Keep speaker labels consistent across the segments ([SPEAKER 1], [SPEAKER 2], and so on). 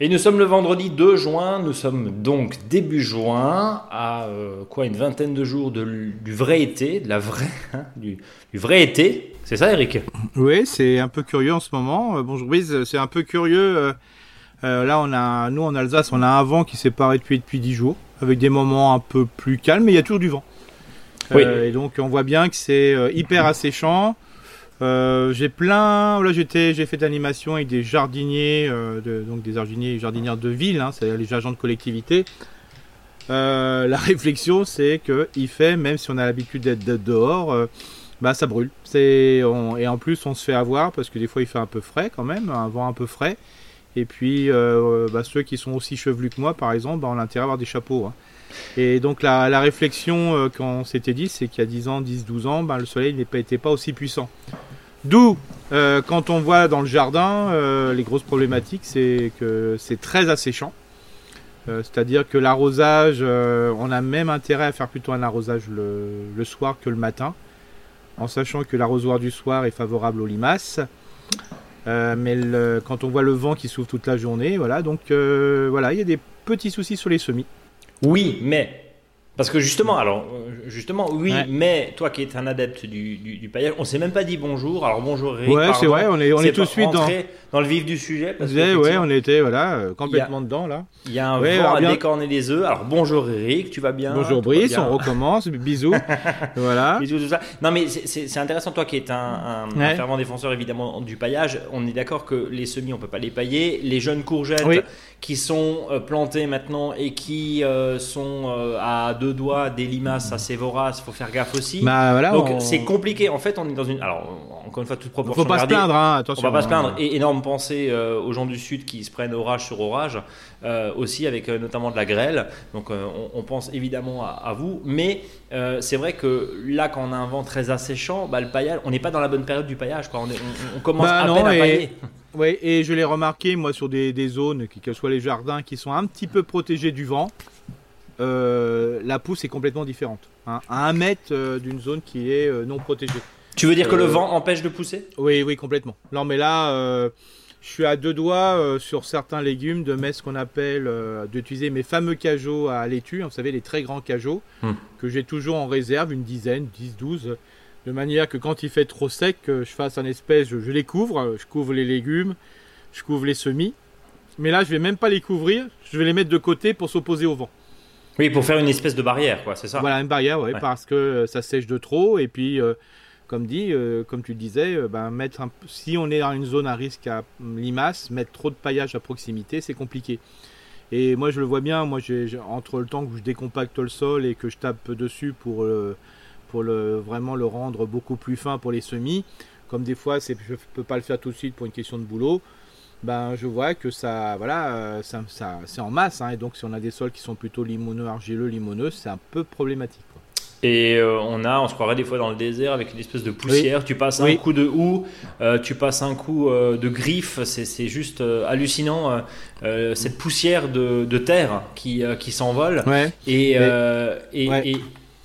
[SPEAKER 1] Et nous sommes le vendredi 2 juin, nous sommes donc début juin, à euh, quoi une vingtaine de jours de du vrai été, de la hein, du, vrai été. C'est ça, Eric?
[SPEAKER 2] Oui, c'est un peu curieux en ce moment. Euh, bonjour Brice, c'est un peu curieux. euh, euh, là, on a, nous en Alsace, on a un vent qui s'est pas arrêté depuis 10 jours, avec des moments un peu plus calmes, mais il y a toujours du vent.
[SPEAKER 1] Oui.
[SPEAKER 2] Euh, et donc, on voit bien que c'est euh, hyper asséchant. Euh, j'ai plein, là j'étais, j'ai fait de l'animation avec des jardiniers, euh, de- donc des jardiniers et jardinières de ville, hein, c'est-à-dire les agents de collectivité. Euh, la réflexion, c'est que il fait, même si on a l'habitude d'être dehors, bah ça brûle. C'est et en plus on se fait avoir parce que des fois il fait un peu frais quand même, un vent un peu frais. Et puis euh, bah, ceux qui sont aussi chevelus que moi, par exemple, bah, on à avoir des chapeaux. hein. Et donc la, réflexion euh, qu'on s'était dit, c'est qu'il y a 10 ans, 10, 12 ans, bah, le soleil n'était pas aussi puissant. D'où, euh, quand on voit dans le jardin, les grosses problématiques, c'est que c'est très asséchant. C'est-à-dire que l'arrosage, on a même intérêt à faire plutôt un arrosage le soir que le matin, en sachant que l'arrosoir du soir est favorable aux limaces. Euh, mais le- quand on voit le vent qui souffle toute la journée, voilà, donc euh, voilà, il y a des petits soucis sur les semis.
[SPEAKER 1] Oui, mais. Parce que justement, alors, euh, justement, oui,
[SPEAKER 2] Ouais.
[SPEAKER 1] mais toi qui es un adepte du, du, du paillage, on s'est même pas dit bonjour. Alors bonjour Eric.
[SPEAKER 2] Ouais, c'est vrai, on est, on est tout de suite dans.
[SPEAKER 1] le vif du sujet. Parce
[SPEAKER 2] Ouais, on était voilà, euh, complètement dedans là.
[SPEAKER 1] Il y a un
[SPEAKER 2] Ouais,
[SPEAKER 1] vent
[SPEAKER 2] alors
[SPEAKER 1] à
[SPEAKER 2] bien-
[SPEAKER 1] décorner les œufs. Alors bonjour Eric, tu vas bien?
[SPEAKER 2] Bonjour Brice,
[SPEAKER 1] bien?
[SPEAKER 2] on recommence, bisous. voilà.
[SPEAKER 1] Bisous, tout ça. Non, mais c'est- intéressant, toi qui es un, un, un
[SPEAKER 2] Ouais.
[SPEAKER 1] fervent défenseur évidemment du paillage. On est d'accord que les semis, on peut pas les pailler. Les jeunes courgettes
[SPEAKER 2] Oui.
[SPEAKER 1] qui sont euh, plantées maintenant et qui euh, sont euh, à deux doigts des limaces assez voraces, faut faire gaffe aussi.
[SPEAKER 2] Bah voilà.
[SPEAKER 1] Donc
[SPEAKER 2] on-
[SPEAKER 1] c'est compliqué. En fait, on est dans une. Alors, encore une fois, toute proportion
[SPEAKER 2] Faut pas se plaindre, hein,
[SPEAKER 1] On
[SPEAKER 2] attention.
[SPEAKER 1] va pas se
[SPEAKER 2] hein.
[SPEAKER 1] plaindre. Et énorme pensée euh, aux gens du Sud qui se prennent orage sur orage, euh, aussi avec euh, notamment de la grêle. Donc on, on pense évidemment à, à vous. Mais c'est vrai que là, quand on a un vent très asséchant, bah, le paillage, on n'est pas dans la bonne période du paillage. Quoi. On, est- on- on commence
[SPEAKER 2] Bah
[SPEAKER 1] à
[SPEAKER 2] non,
[SPEAKER 1] peine à
[SPEAKER 2] et-
[SPEAKER 1] pailler.
[SPEAKER 2] Oui, et je l'ai remarqué, moi, sur des, des zones, que, que ce soit les jardins, qui sont un petit peu protégés du vent, euh, la pousse est complètement différente. hein. à un mètre euh, d'une zone qui est euh, non protégée.
[SPEAKER 1] Tu veux dire que le vent empêche de pousser?
[SPEAKER 2] Oui, oui, complètement. Non, mais là, je suis à deux doigts sur certains légumes de mettre ce qu'on appelle, d'utiliser mes fameux cajots à laitue, hein, vous savez, les très grands cajots,
[SPEAKER 1] Hmm.
[SPEAKER 2] que j'ai toujours en réserve, une dizaine, 10, 12, de manière que quand il fait trop sec, je fasse un espèce, je, je les couvre, je couvre les légumes, je couvre les semis. Mais là, je vais même pas les couvrir, je vais les mettre de côté pour s'opposer au vent.
[SPEAKER 1] Oui, pour faire une espèce de barrière, quoi. C'est ça.
[SPEAKER 2] Voilà, une barrière, Ouais. parce que euh, ça sèche de trop. Et puis, euh, comme dit, euh, comme tu le disais, euh, ben, mettre un, si on est dans une zone à risque à hum, limaces, mettre trop de paillage à proximité, c'est compliqué. Et moi, je le vois bien, moi, j'ai, entre le temps que je décompacte le sol et que je tape dessus pour, pour le, vraiment le rendre beaucoup plus fin pour les semis, comme des fois, c'est, je ne peux pas le faire tout de suite pour une question de boulot, ben, je vois que ça, voilà, euh, ça, ça- c'est en masse. hein, et donc, si on a des sols qui sont plutôt limoneux, argileux, limoneux, c'est un peu problématique. quoi.
[SPEAKER 1] Et euh, on a, on se croirait des fois dans le désert avec une espèce de poussière. Tu passes un
[SPEAKER 2] Oui.
[SPEAKER 1] coup de houe, euh, tu passes un coup euh, de griffe. C'est, juste hallucinant cette poussière de, de terre qui, qui s'envole.
[SPEAKER 2] Ouais.
[SPEAKER 1] Et,
[SPEAKER 2] Mais-
[SPEAKER 1] et,
[SPEAKER 2] Ouais.
[SPEAKER 1] et,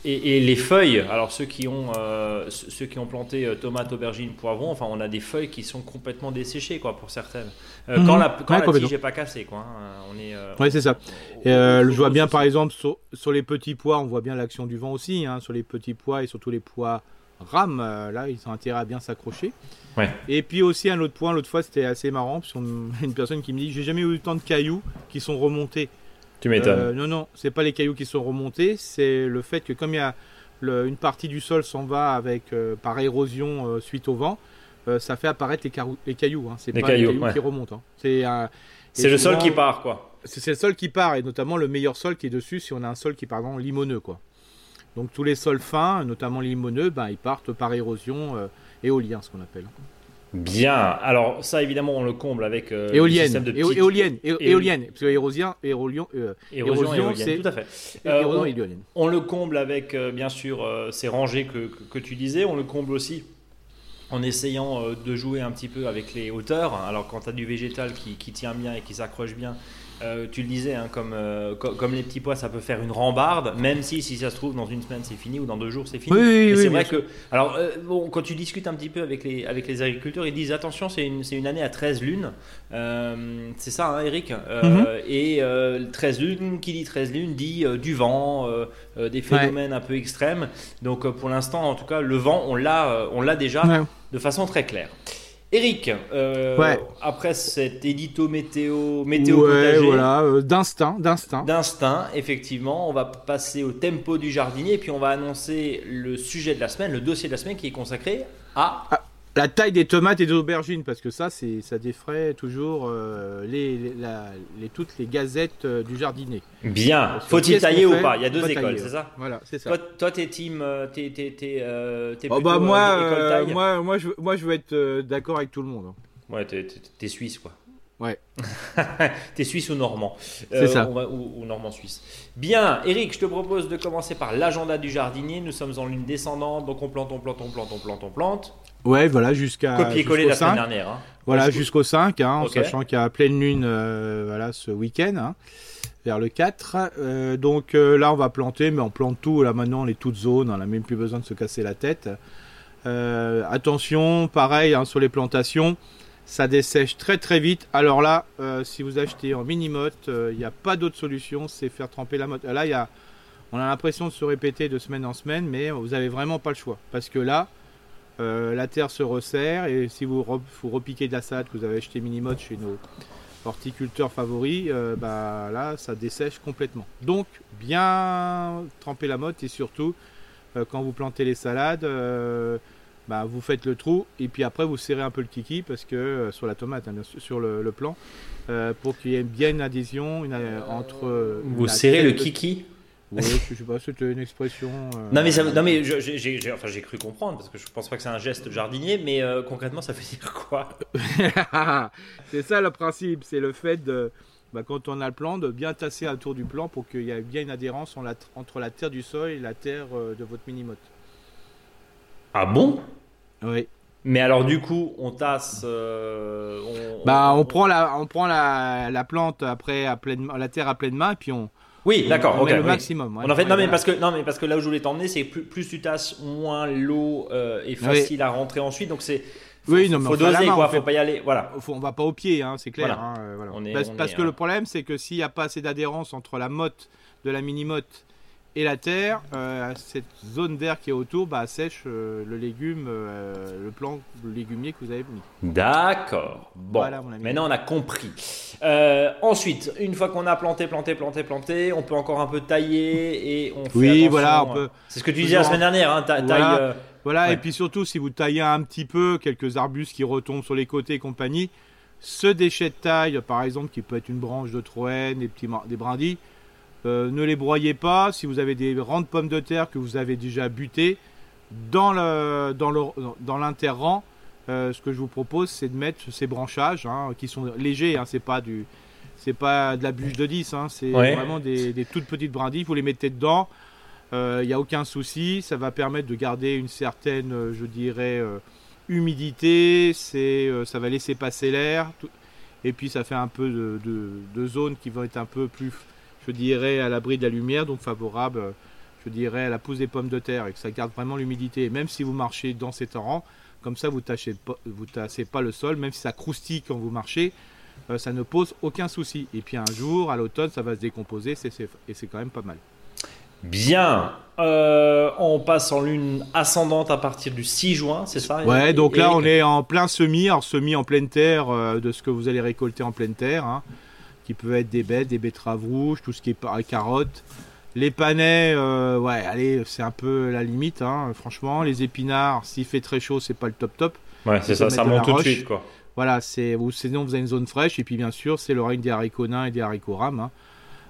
[SPEAKER 1] et- et les feuilles. Alors ceux qui ont, euh, ceux qui ont planté euh, tomates, aubergines, poivrons. Enfin, on a des feuilles qui sont complètement desséchées, quoi, pour certaines. Euh,
[SPEAKER 2] Mhm.
[SPEAKER 1] Quand la, quand
[SPEAKER 2] Ouais,
[SPEAKER 1] la tige n'est pas cassée, quoi. hein. On est. euh,
[SPEAKER 2] Ouais, c'est ça. euh, je vois bien par exemple sur, sur les petits pois, on voit bien l'action du vent aussi, hein, sur les petits pois et surtout les pois rames, euh, là ils ont intérêt à bien s'accrocher.
[SPEAKER 1] Ouais.
[SPEAKER 2] Et puis aussi un autre point, l'autre fois c'était assez marrant, parce qu'on une personne qui me dit j'ai jamais eu autant de cailloux qui sont remontés.
[SPEAKER 1] Tu m'étonnes.
[SPEAKER 2] Euh, non, non, c'est pas les cailloux qui sont remontés, c'est le fait que comme il y a le- une partie du sol s'en va avec euh, par érosion euh, suite au vent, euh, ça fait apparaître les, cailloux. Hein. C'est pas
[SPEAKER 1] cailloux,
[SPEAKER 2] les cailloux
[SPEAKER 1] ouais.
[SPEAKER 2] qui remontent. hein. C'est
[SPEAKER 1] le sol qui part, quoi.
[SPEAKER 2] c'est le sol qui part et notamment le meilleur sol qui est dessus si on a un sol qui est par exemple limoneux quoi. Donc tous les sols fins, notamment limoneux, ben, ils partent par érosion euh, éolien ce qu'on appelle.
[SPEAKER 1] Bien. Alors ça, évidemment, on le comble avec euh, le
[SPEAKER 2] éolienne,
[SPEAKER 1] système de petites-
[SPEAKER 2] éolienne, é- éolienne, parce que érosien, érolion, euh,
[SPEAKER 1] érosion,
[SPEAKER 2] érosion,
[SPEAKER 1] éolienne,
[SPEAKER 2] c'est-
[SPEAKER 1] tout à fait. Euh,
[SPEAKER 2] érosion
[SPEAKER 1] on-
[SPEAKER 2] et éolienne.
[SPEAKER 1] On le comble avec, euh, bien sûr, euh, ces rangées que, que, que tu disais. On le comble aussi en essayant euh, de jouer un petit peu avec les hauteurs. Alors, quand tu as du végétal qui, qui tient bien et qui s'accroche bien, euh, tu le disais, hein, comme, euh, co- comme les petits pois, ça peut faire une rambarde, même si, si ça se trouve, dans une semaine c'est fini ou dans deux jours c'est fini.
[SPEAKER 2] Oui, oui, oui,
[SPEAKER 1] c'est vrai que. Alors, euh, bon, quand tu discutes un petit peu avec les, avec les agriculteurs, ils disent attention, c'est une, une année à 13 lunes. C'est ça, hein, Eric?
[SPEAKER 2] Mhm.
[SPEAKER 1] Et euh, 13 lunes, qui dit 13 lunes, dit du vent, des phénomènes un peu extrêmes. Donc, pour l'instant, en tout cas, le vent, on l'a, on l'a déjà
[SPEAKER 2] Ouais.
[SPEAKER 1] de façon très claire. Eric, euh,
[SPEAKER 2] Ouais.
[SPEAKER 1] après cet édito météo, météo
[SPEAKER 2] ouais,
[SPEAKER 1] potager,
[SPEAKER 2] voilà, euh, d'instinct, d'instinct.
[SPEAKER 1] d'instinct, effectivement, on va passer au tempo du jardinier et puis on va annoncer le sujet de la semaine, le dossier de la semaine qui est consacré à.
[SPEAKER 2] La taille des tomates et des aubergines, parce que ça, c'est, ça défraie toujours euh, les, les- la- les- toutes les gazettes euh, du jardinier.
[SPEAKER 1] Bien. Faut-il tailler ou pas? Il y a deux écoles,
[SPEAKER 2] tailler,
[SPEAKER 1] c'est ça?
[SPEAKER 2] Voilà, c'est ça.
[SPEAKER 1] Toi, toi, t'es team, euh, t'es, t'es, t'es, euh, t'es
[SPEAKER 2] Oh, bah, moi, moi, moi, je, veux- moi, je veux être d'accord avec tout le monde. hein.
[SPEAKER 1] Ouais, t'es suisse, quoi.
[SPEAKER 2] Ouais.
[SPEAKER 1] t'es suisse ou normand.
[SPEAKER 2] C'est ça.
[SPEAKER 1] on va- ou, ou normand suisse. Bien, Eric, je te propose de commencer par l'agenda du jardinier. Nous sommes en ligne descendante, donc on plante, on plante, on plante, on plante, on plante.
[SPEAKER 2] Ouais, voilà, jusqu'à.
[SPEAKER 1] Copier-coller la semaine
[SPEAKER 2] 5.
[SPEAKER 1] dernière. hein.
[SPEAKER 2] Voilà,
[SPEAKER 1] Jusqu'au-
[SPEAKER 2] jusqu'au 5, hein, en sachant qu'il y a pleine lune euh, voilà, ce week-end, hein, vers le 4. Euh, donc euh, là, on va planter, mais on plante tout. Là, maintenant, on est toute zone, on n'a même plus besoin de se casser la tête. Euh, attention, pareil, sur les plantations, ça dessèche très très vite. Alors là, euh, si vous achetez en mini-motte, euh, il n'y a pas d'autre solution, c'est faire tremper la motte. Là, on a l'impression de se répéter de semaine en semaine, mais vous avez vraiment pas le choix. Parce que là, euh, la terre se resserre et si vous, vous repiquez de la salade que vous avez acheté mini-mode chez nos horticulteurs favoris, bah là ça dessèche complètement. Donc bien tremper la motte et surtout quand vous plantez les salades, bah, vous faites le trou et puis après vous serrez un peu le kiki parce que euh, sur la tomate, hein, bien sûr, sur le, le plan, euh, pour qu'il y ait bien une adhésion une, euh, entre. euh,
[SPEAKER 1] Vous serrez le kiki?
[SPEAKER 2] Oui, je sais pas, c'était une expression. euh,
[SPEAKER 1] Non mais, ça- non, mais je- j'ai j'ai- j'ai- enfin, j'ai cru comprendre parce que je pense pas que c'est un geste jardinier, mais euh, concrètement ça veut dire quoi?
[SPEAKER 2] C'est ça le principe, c'est le fait de, bah, quand on a le plan, de bien tasser autour du plan pour qu'il y ait bien une adhérence en la- entre la terre du sol et la terre euh, de votre mini-motte.
[SPEAKER 1] Ah bon?
[SPEAKER 2] Oui.
[SPEAKER 1] Mais alors du coup on tasse... euh, on,
[SPEAKER 2] Bah, on prend la, on prend la, la plante après à pleine, la terre à pleine main, et puis on,
[SPEAKER 1] Oui d'accord,
[SPEAKER 2] on
[SPEAKER 1] ok.
[SPEAKER 2] met le
[SPEAKER 1] oui.
[SPEAKER 2] maximum. ouais.
[SPEAKER 1] On en fait, non, mais
[SPEAKER 2] voilà.
[SPEAKER 1] parce que, non mais parce que là où je voulais t'emmener c'est plus, plus tu tasses, moins l'eau euh, est facile à rentrer ensuite, donc c'est...
[SPEAKER 2] Oui, non, mais
[SPEAKER 1] faut doser
[SPEAKER 2] main,
[SPEAKER 1] quoi, faut pas y aller, voilà.
[SPEAKER 2] Faut- on va pas au pied, hein, c'est clair.
[SPEAKER 1] Voilà.
[SPEAKER 2] hein, euh, voilà.
[SPEAKER 1] On est-
[SPEAKER 2] parce
[SPEAKER 1] on
[SPEAKER 2] parce
[SPEAKER 1] est,
[SPEAKER 2] que le problème, c'est que s'il n'y a pas assez d'adhérence entre la motte de la mini-motte et la terre, euh, cette zone d'air qui est autour bah, sèche euh, le légume, euh, le plant le légumier que vous avez mis.
[SPEAKER 1] D'accord. Bon,
[SPEAKER 2] Voilà, mon ami.
[SPEAKER 1] maintenant on a compris. Ensuite, une fois qu'on a planté, planté, planté, planté, on peut encore un peu tailler et on fait
[SPEAKER 2] Oui,
[SPEAKER 1] attention,
[SPEAKER 2] voilà, on peut-
[SPEAKER 1] C'est ce que tu disais la semaine dernière, hein, ta-.
[SPEAKER 2] Voilà. Voilà,
[SPEAKER 1] Ouais.
[SPEAKER 2] et puis surtout, si vous taillez un petit peu, quelques arbustes qui retombent sur les côtés et compagnie, ce déchet de taille, par exemple, qui peut être une branche de troène, des, petits, des brindilles, euh, ne les broyez pas. Si vous avez des rangs de pommes de terre que vous avez déjà butés, dans le dans le dans l'interrang, euh, ce que je vous propose, c'est de mettre ces branchages hein, qui sont légers. Hein, c'est pas du c'est pas de la bûche de 10, hein, c'est
[SPEAKER 1] Ouais.
[SPEAKER 2] vraiment des, des toutes petites brindilles. Vous les mettez dedans. Il n'y a aucun souci. Ça va permettre de garder une certaine, euh, je dirais, euh, humidité. C'est, euh, ça va laisser passer l'air. tout- Et puis ça fait un peu de, de, de zones qui vont être un peu plus, je dirais, à l'abri de la lumière, donc favorable, euh, je dirais, à la pousse des pommes de terre et que ça garde vraiment l'humidité. Et même si vous marchez dans ces torrents, comme ça vous tâchez pas, vous tassez pas le sol, même si ça croustille quand vous marchez, euh, ça ne pose aucun souci. Et puis un jour, à l'automne, ça va se décomposer c'est- c'est- et c'est quand même pas mal.
[SPEAKER 1] Bien. Euh, on passe en lune ascendante à partir du 6 juin, c'est ça?
[SPEAKER 2] Ouais, donc là on est en plein semis, alors semis en pleine terre euh, de ce que vous allez récolter en pleine terre, hein, qui peut être des bêtes, des betteraves rouges, tout ce qui est carottes. Les panais, euh, ouais, allez, c'est un peu la limite, hein, franchement. Les épinards, s'il fait très chaud, c'est pas le top top.
[SPEAKER 1] Ouais, c'est ça, ça monte tout de suite quoi.
[SPEAKER 2] Voilà, c'est ou sinon vous avez une zone fraîche et puis bien sûr c'est le règne des haricots nains et des haricots rames. hein.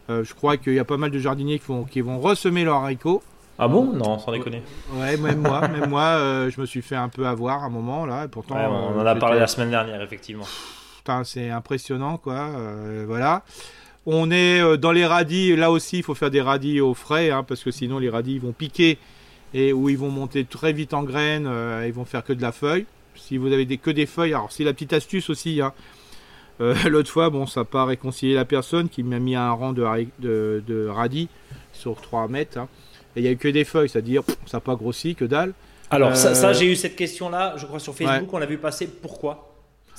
[SPEAKER 2] Euh, je crois qu'il y a pas mal de jardiniers qui vont, qui vont ressemer leurs haricots.
[SPEAKER 1] Ah bon? Non, sans déconner.
[SPEAKER 2] Ouais, même moi, même moi, euh, je me suis fait un peu avoir à un moment là. Et pourtant,
[SPEAKER 1] Ouais, on en a parlé la semaine dernière, effectivement.
[SPEAKER 2] Putain, c'est impressionnant, quoi. euh, voilà. On est euh, dans les radis. Là aussi, il faut faire des radis au frais, hein, parce que sinon les radis vont piquer et où ils vont monter très vite en graines. euh, ils vont faire que de la feuille. Si vous avez des, que des feuilles, alors c'est la petite astuce aussi. hein, Euh, L'autre fois, bon, ça n'a pas réconcilié la personne qui m'a mis un rang de, hari- de, de radis sur 3 mètres. hein. Et il n'y a eu que des feuilles, c'est-à-dire ça n'a pas grossi, que dalle.
[SPEAKER 1] Alors, ça,
[SPEAKER 2] Euh,
[SPEAKER 1] ça, j'ai eu cette question-là, je crois, sur Facebook, on l'a vu passer. Pourquoi?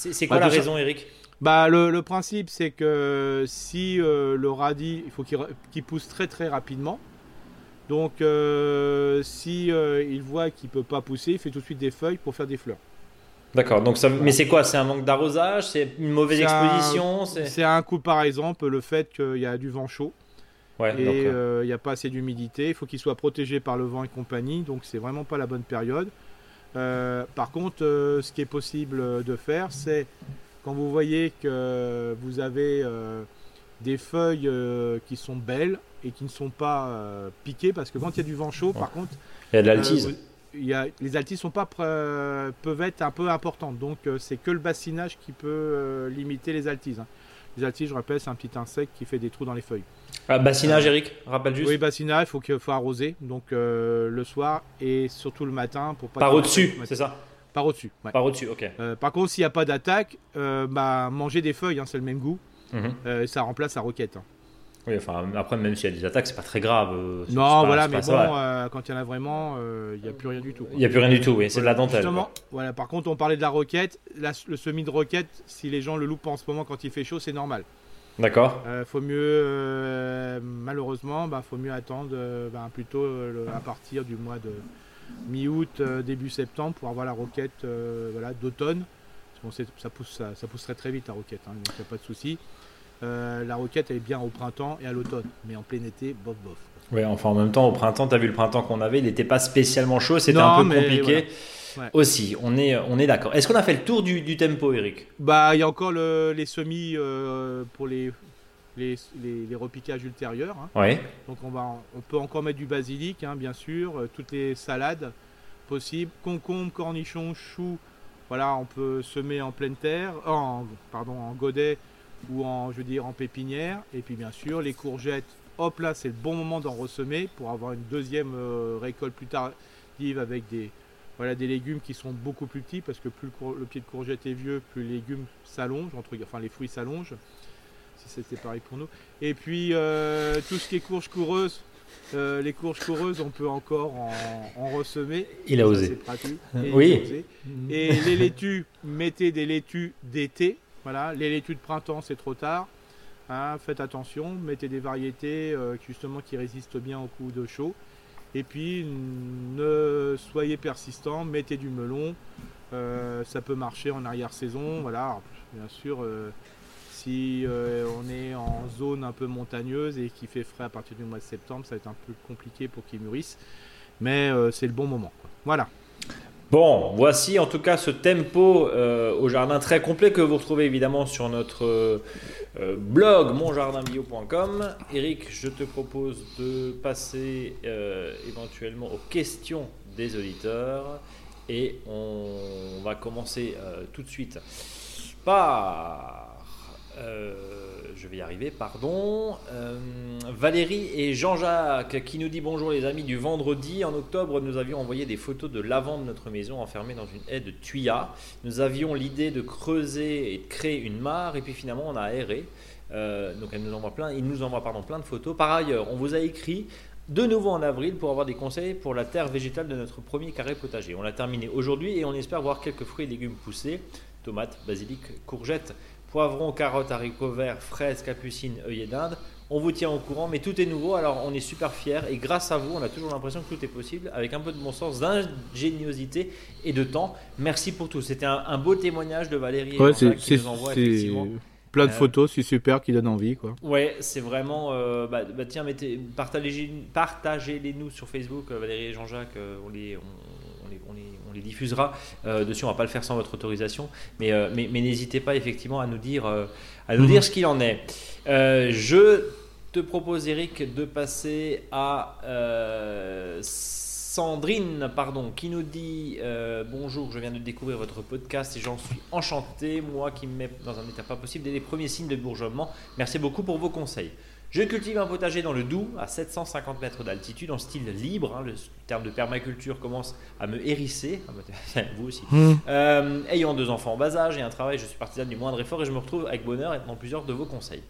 [SPEAKER 1] C'est c'est quoi
[SPEAKER 2] Bah,
[SPEAKER 1] la raison, Eric?
[SPEAKER 2] Bah, le, le principe, c'est que si euh, le radis, il faut qu'il pousse très très rapidement. Donc, euh, si euh, il voit qu'il peut pas pousser, il fait tout de suite des feuilles pour faire des fleurs.
[SPEAKER 1] D'accord, donc ça, mais c'est quoi? C'est un manque d'arrosage? C'est une mauvaise exposition? C'est
[SPEAKER 2] un coup, par exemple, le fait qu'il y a du vent chaud
[SPEAKER 1] Ouais,
[SPEAKER 2] et
[SPEAKER 1] euh,
[SPEAKER 2] il n'y a pas assez d'humidité. Il faut qu'il soit protégé par le vent et compagnie. Donc, c'est vraiment pas la bonne période. Euh, par contre, euh, ce qui est possible de faire, c'est quand vous voyez que vous avez euh, des feuilles qui sont belles et qui ne sont pas piquées, parce que quand il y a du vent chaud, par contre,
[SPEAKER 1] il y a de l'altise.
[SPEAKER 2] vous- il y a, les altises sont pas pré- peuvent être un peu importantes. Donc, c'est que le bassinage qui peut limiter les altises. hein. Les altises, je rappelle, c'est un petit insecte qui fait des trous dans les feuilles.
[SPEAKER 1] Ah, bassinage, Eric, rappelle juste.
[SPEAKER 2] Oui, bassinage, il faut qu'il faut arroser. Donc, euh, le soir et surtout le matin pour pas
[SPEAKER 1] Par au-dessus, c'est ça
[SPEAKER 2] Par au-dessus. ouais.
[SPEAKER 1] Par au-dessus, ok.
[SPEAKER 2] Euh, par contre, s'il n'y a pas d'attaque, euh, bah, manger des feuilles, hein, c'est le même goût.
[SPEAKER 1] Mhm.
[SPEAKER 2] Euh, ça remplace la roquette. hein.
[SPEAKER 1] Oui, enfin, après, même s'il y a des attaques, c'est pas très grave. euh,
[SPEAKER 2] Non,
[SPEAKER 1] pas-
[SPEAKER 2] voilà, mais bon, euh, quand il y en a vraiment, euh, il n'y a plus rien du tout.
[SPEAKER 1] Il n'y a plus rien du tout, oui, c'est de la dentelle.
[SPEAKER 2] Justement, voilà. Par contre, on parlait de la roquette. La- le semis de roquette, si les gens le loupent en ce moment quand il fait chaud, c'est normal.
[SPEAKER 1] D'accord
[SPEAKER 2] Euh, faut mieux, euh, malheureusement, bah, faut mieux attendre euh, bah, plutôt euh, le- à partir du mois de mi-août, euh, début septembre pour avoir la roquette euh, voilà, d'automne. Sait- ça, pousse, ça, ça pousserait très vite la roquette, hein, donc il n'y a pas de souci. Euh, la roquette elle est bien au printemps et à l'automne, mais en plein été, bof bof.
[SPEAKER 1] Oui, enfin, en même temps, au printemps, tu as vu le printemps qu'on avait, il n'était pas spécialement chaud, c'était un peu compliqué.
[SPEAKER 2] voilà. Ouais.
[SPEAKER 1] Aussi, on est, on est d'accord. Est-ce qu'on a fait le tour du, du tempo, Eric?
[SPEAKER 2] Bah, il y a encore le- les semis euh, pour les, les, les- les repiquages ultérieurs. hein.
[SPEAKER 1] Oui.
[SPEAKER 2] Donc on, va, on peut encore mettre du basilic, hein, bien sûr, euh, toutes les salades possibles, concombre, cornichons, choux. Voilà, on peut semer en pleine terre, en, pardon, en godet ou en, je veux dire, en pépinière. Et puis bien sûr, les courgettes. Hop là, c'est le bon moment d'en ressemer pour avoir une deuxième euh, récolte plus tardive avec des, voilà, des légumes qui sont beaucoup plus petits parce que plus le, cour- le pied de courgette est vieux, plus les légumes s'allongent, entre, enfin les fruits s'allongent. Si c'était pareil pour nous. Et puis euh, tout ce qui est courge coureuse, euh, les courges coureuses, on peut encore en, en ressemer.
[SPEAKER 1] Il a osé.
[SPEAKER 2] c'est pratique. Et
[SPEAKER 1] oui.
[SPEAKER 2] il a osé. Et les laitues, mettez des laitues d'été. Voilà, les laitues de printemps, c'est trop tard. Hein, faites attention, mettez des variétés euh, justement qui résistent bien au coup de chaud. Et puis ne soyez persistant, mettez du melon. Euh, ça peut marcher en arrière-saison. Voilà, bien sûr, euh, si on est en zone un peu montagneuse et qu'il fait frais à partir du mois de septembre, ça va être un peu compliqué pour qu'ils mûrissent. Mais c'est le bon moment. Voilà.
[SPEAKER 1] Bon, voici en tout cas ce tempo euh, au jardin très complet que vous retrouvez évidemment sur notre euh, euh, blog monjardinbio.com. Eric, je te propose de passer éventuellement aux questions des auditeurs et on va commencer tout de suite par. Je vais y arriver, pardon. Euh, Valérie et Jean-Jacques qui nous dit bonjour les amis du vendredi. En octobre, nous avions envoyé des photos de l'avant de notre maison enfermée dans une haie de tuyas. Nous avions l'idée de creuser et de créer une mare et puis finalement on a aéré. Euh, donc nous envoie plein, il nous envoie pardon, plein de photos. Par ailleurs, on vous a écrit de nouveau en avril pour avoir des conseils pour la terre végétale de notre premier carré potager. On l'a terminé aujourd'hui et on espère voir quelques fruits et légumes pousser. Tomates, basilic, courgettes, poivrons, carottes, haricots verts, fraises, capucines, œillets d'Inde. On vous tient au courant, mais tout est nouveau, alors on est super fiers et grâce à vous, on a toujours l'impression que tout est possible avec un peu de bon sens, d'ingéniosité et de temps. Merci pour tout. C'était un, un beau témoignage de Valérie et
[SPEAKER 2] Ouais,
[SPEAKER 1] Jean-Jacques
[SPEAKER 2] c'est
[SPEAKER 1] qui nous envoie effectivement.
[SPEAKER 2] plein de
[SPEAKER 1] Euh,
[SPEAKER 2] photos, c'est super, qui donne envie. quoi.
[SPEAKER 1] Ouais, c'est vraiment. euh, bah, bah, tiens, partagez, partagez-les nous sur Facebook, euh, Valérie et Jean-Jacques. on, les, on, on les, on les- on les diffusera euh, dessus. On va pas le faire sans votre autorisation, mais, euh, mais, mais n'hésitez pas effectivement à nous dire, euh, à nous
[SPEAKER 2] Mhm.
[SPEAKER 1] dire ce qu'il en est. Je te propose, Eric, de passer à euh, Sandrine, pardon, qui nous dit euh, bonjour. Je viens de découvrir votre podcast et j'en suis enchanté. Moi qui me mets dans un état pas possible dès les premiers signes de bourgeonnement. Merci beaucoup pour vos conseils. Je cultive un potager dans le Doubs, à 750 mètres d'altitude, en style libre. hein. le terme de permaculture commence à me hérisser, à me- vous aussi.
[SPEAKER 2] Hmm.
[SPEAKER 1] Euh, ayant deux enfants en bas âge et un travail, je suis partisan du moindre effort et je me retrouve avec bonheur dans plusieurs de vos conseils.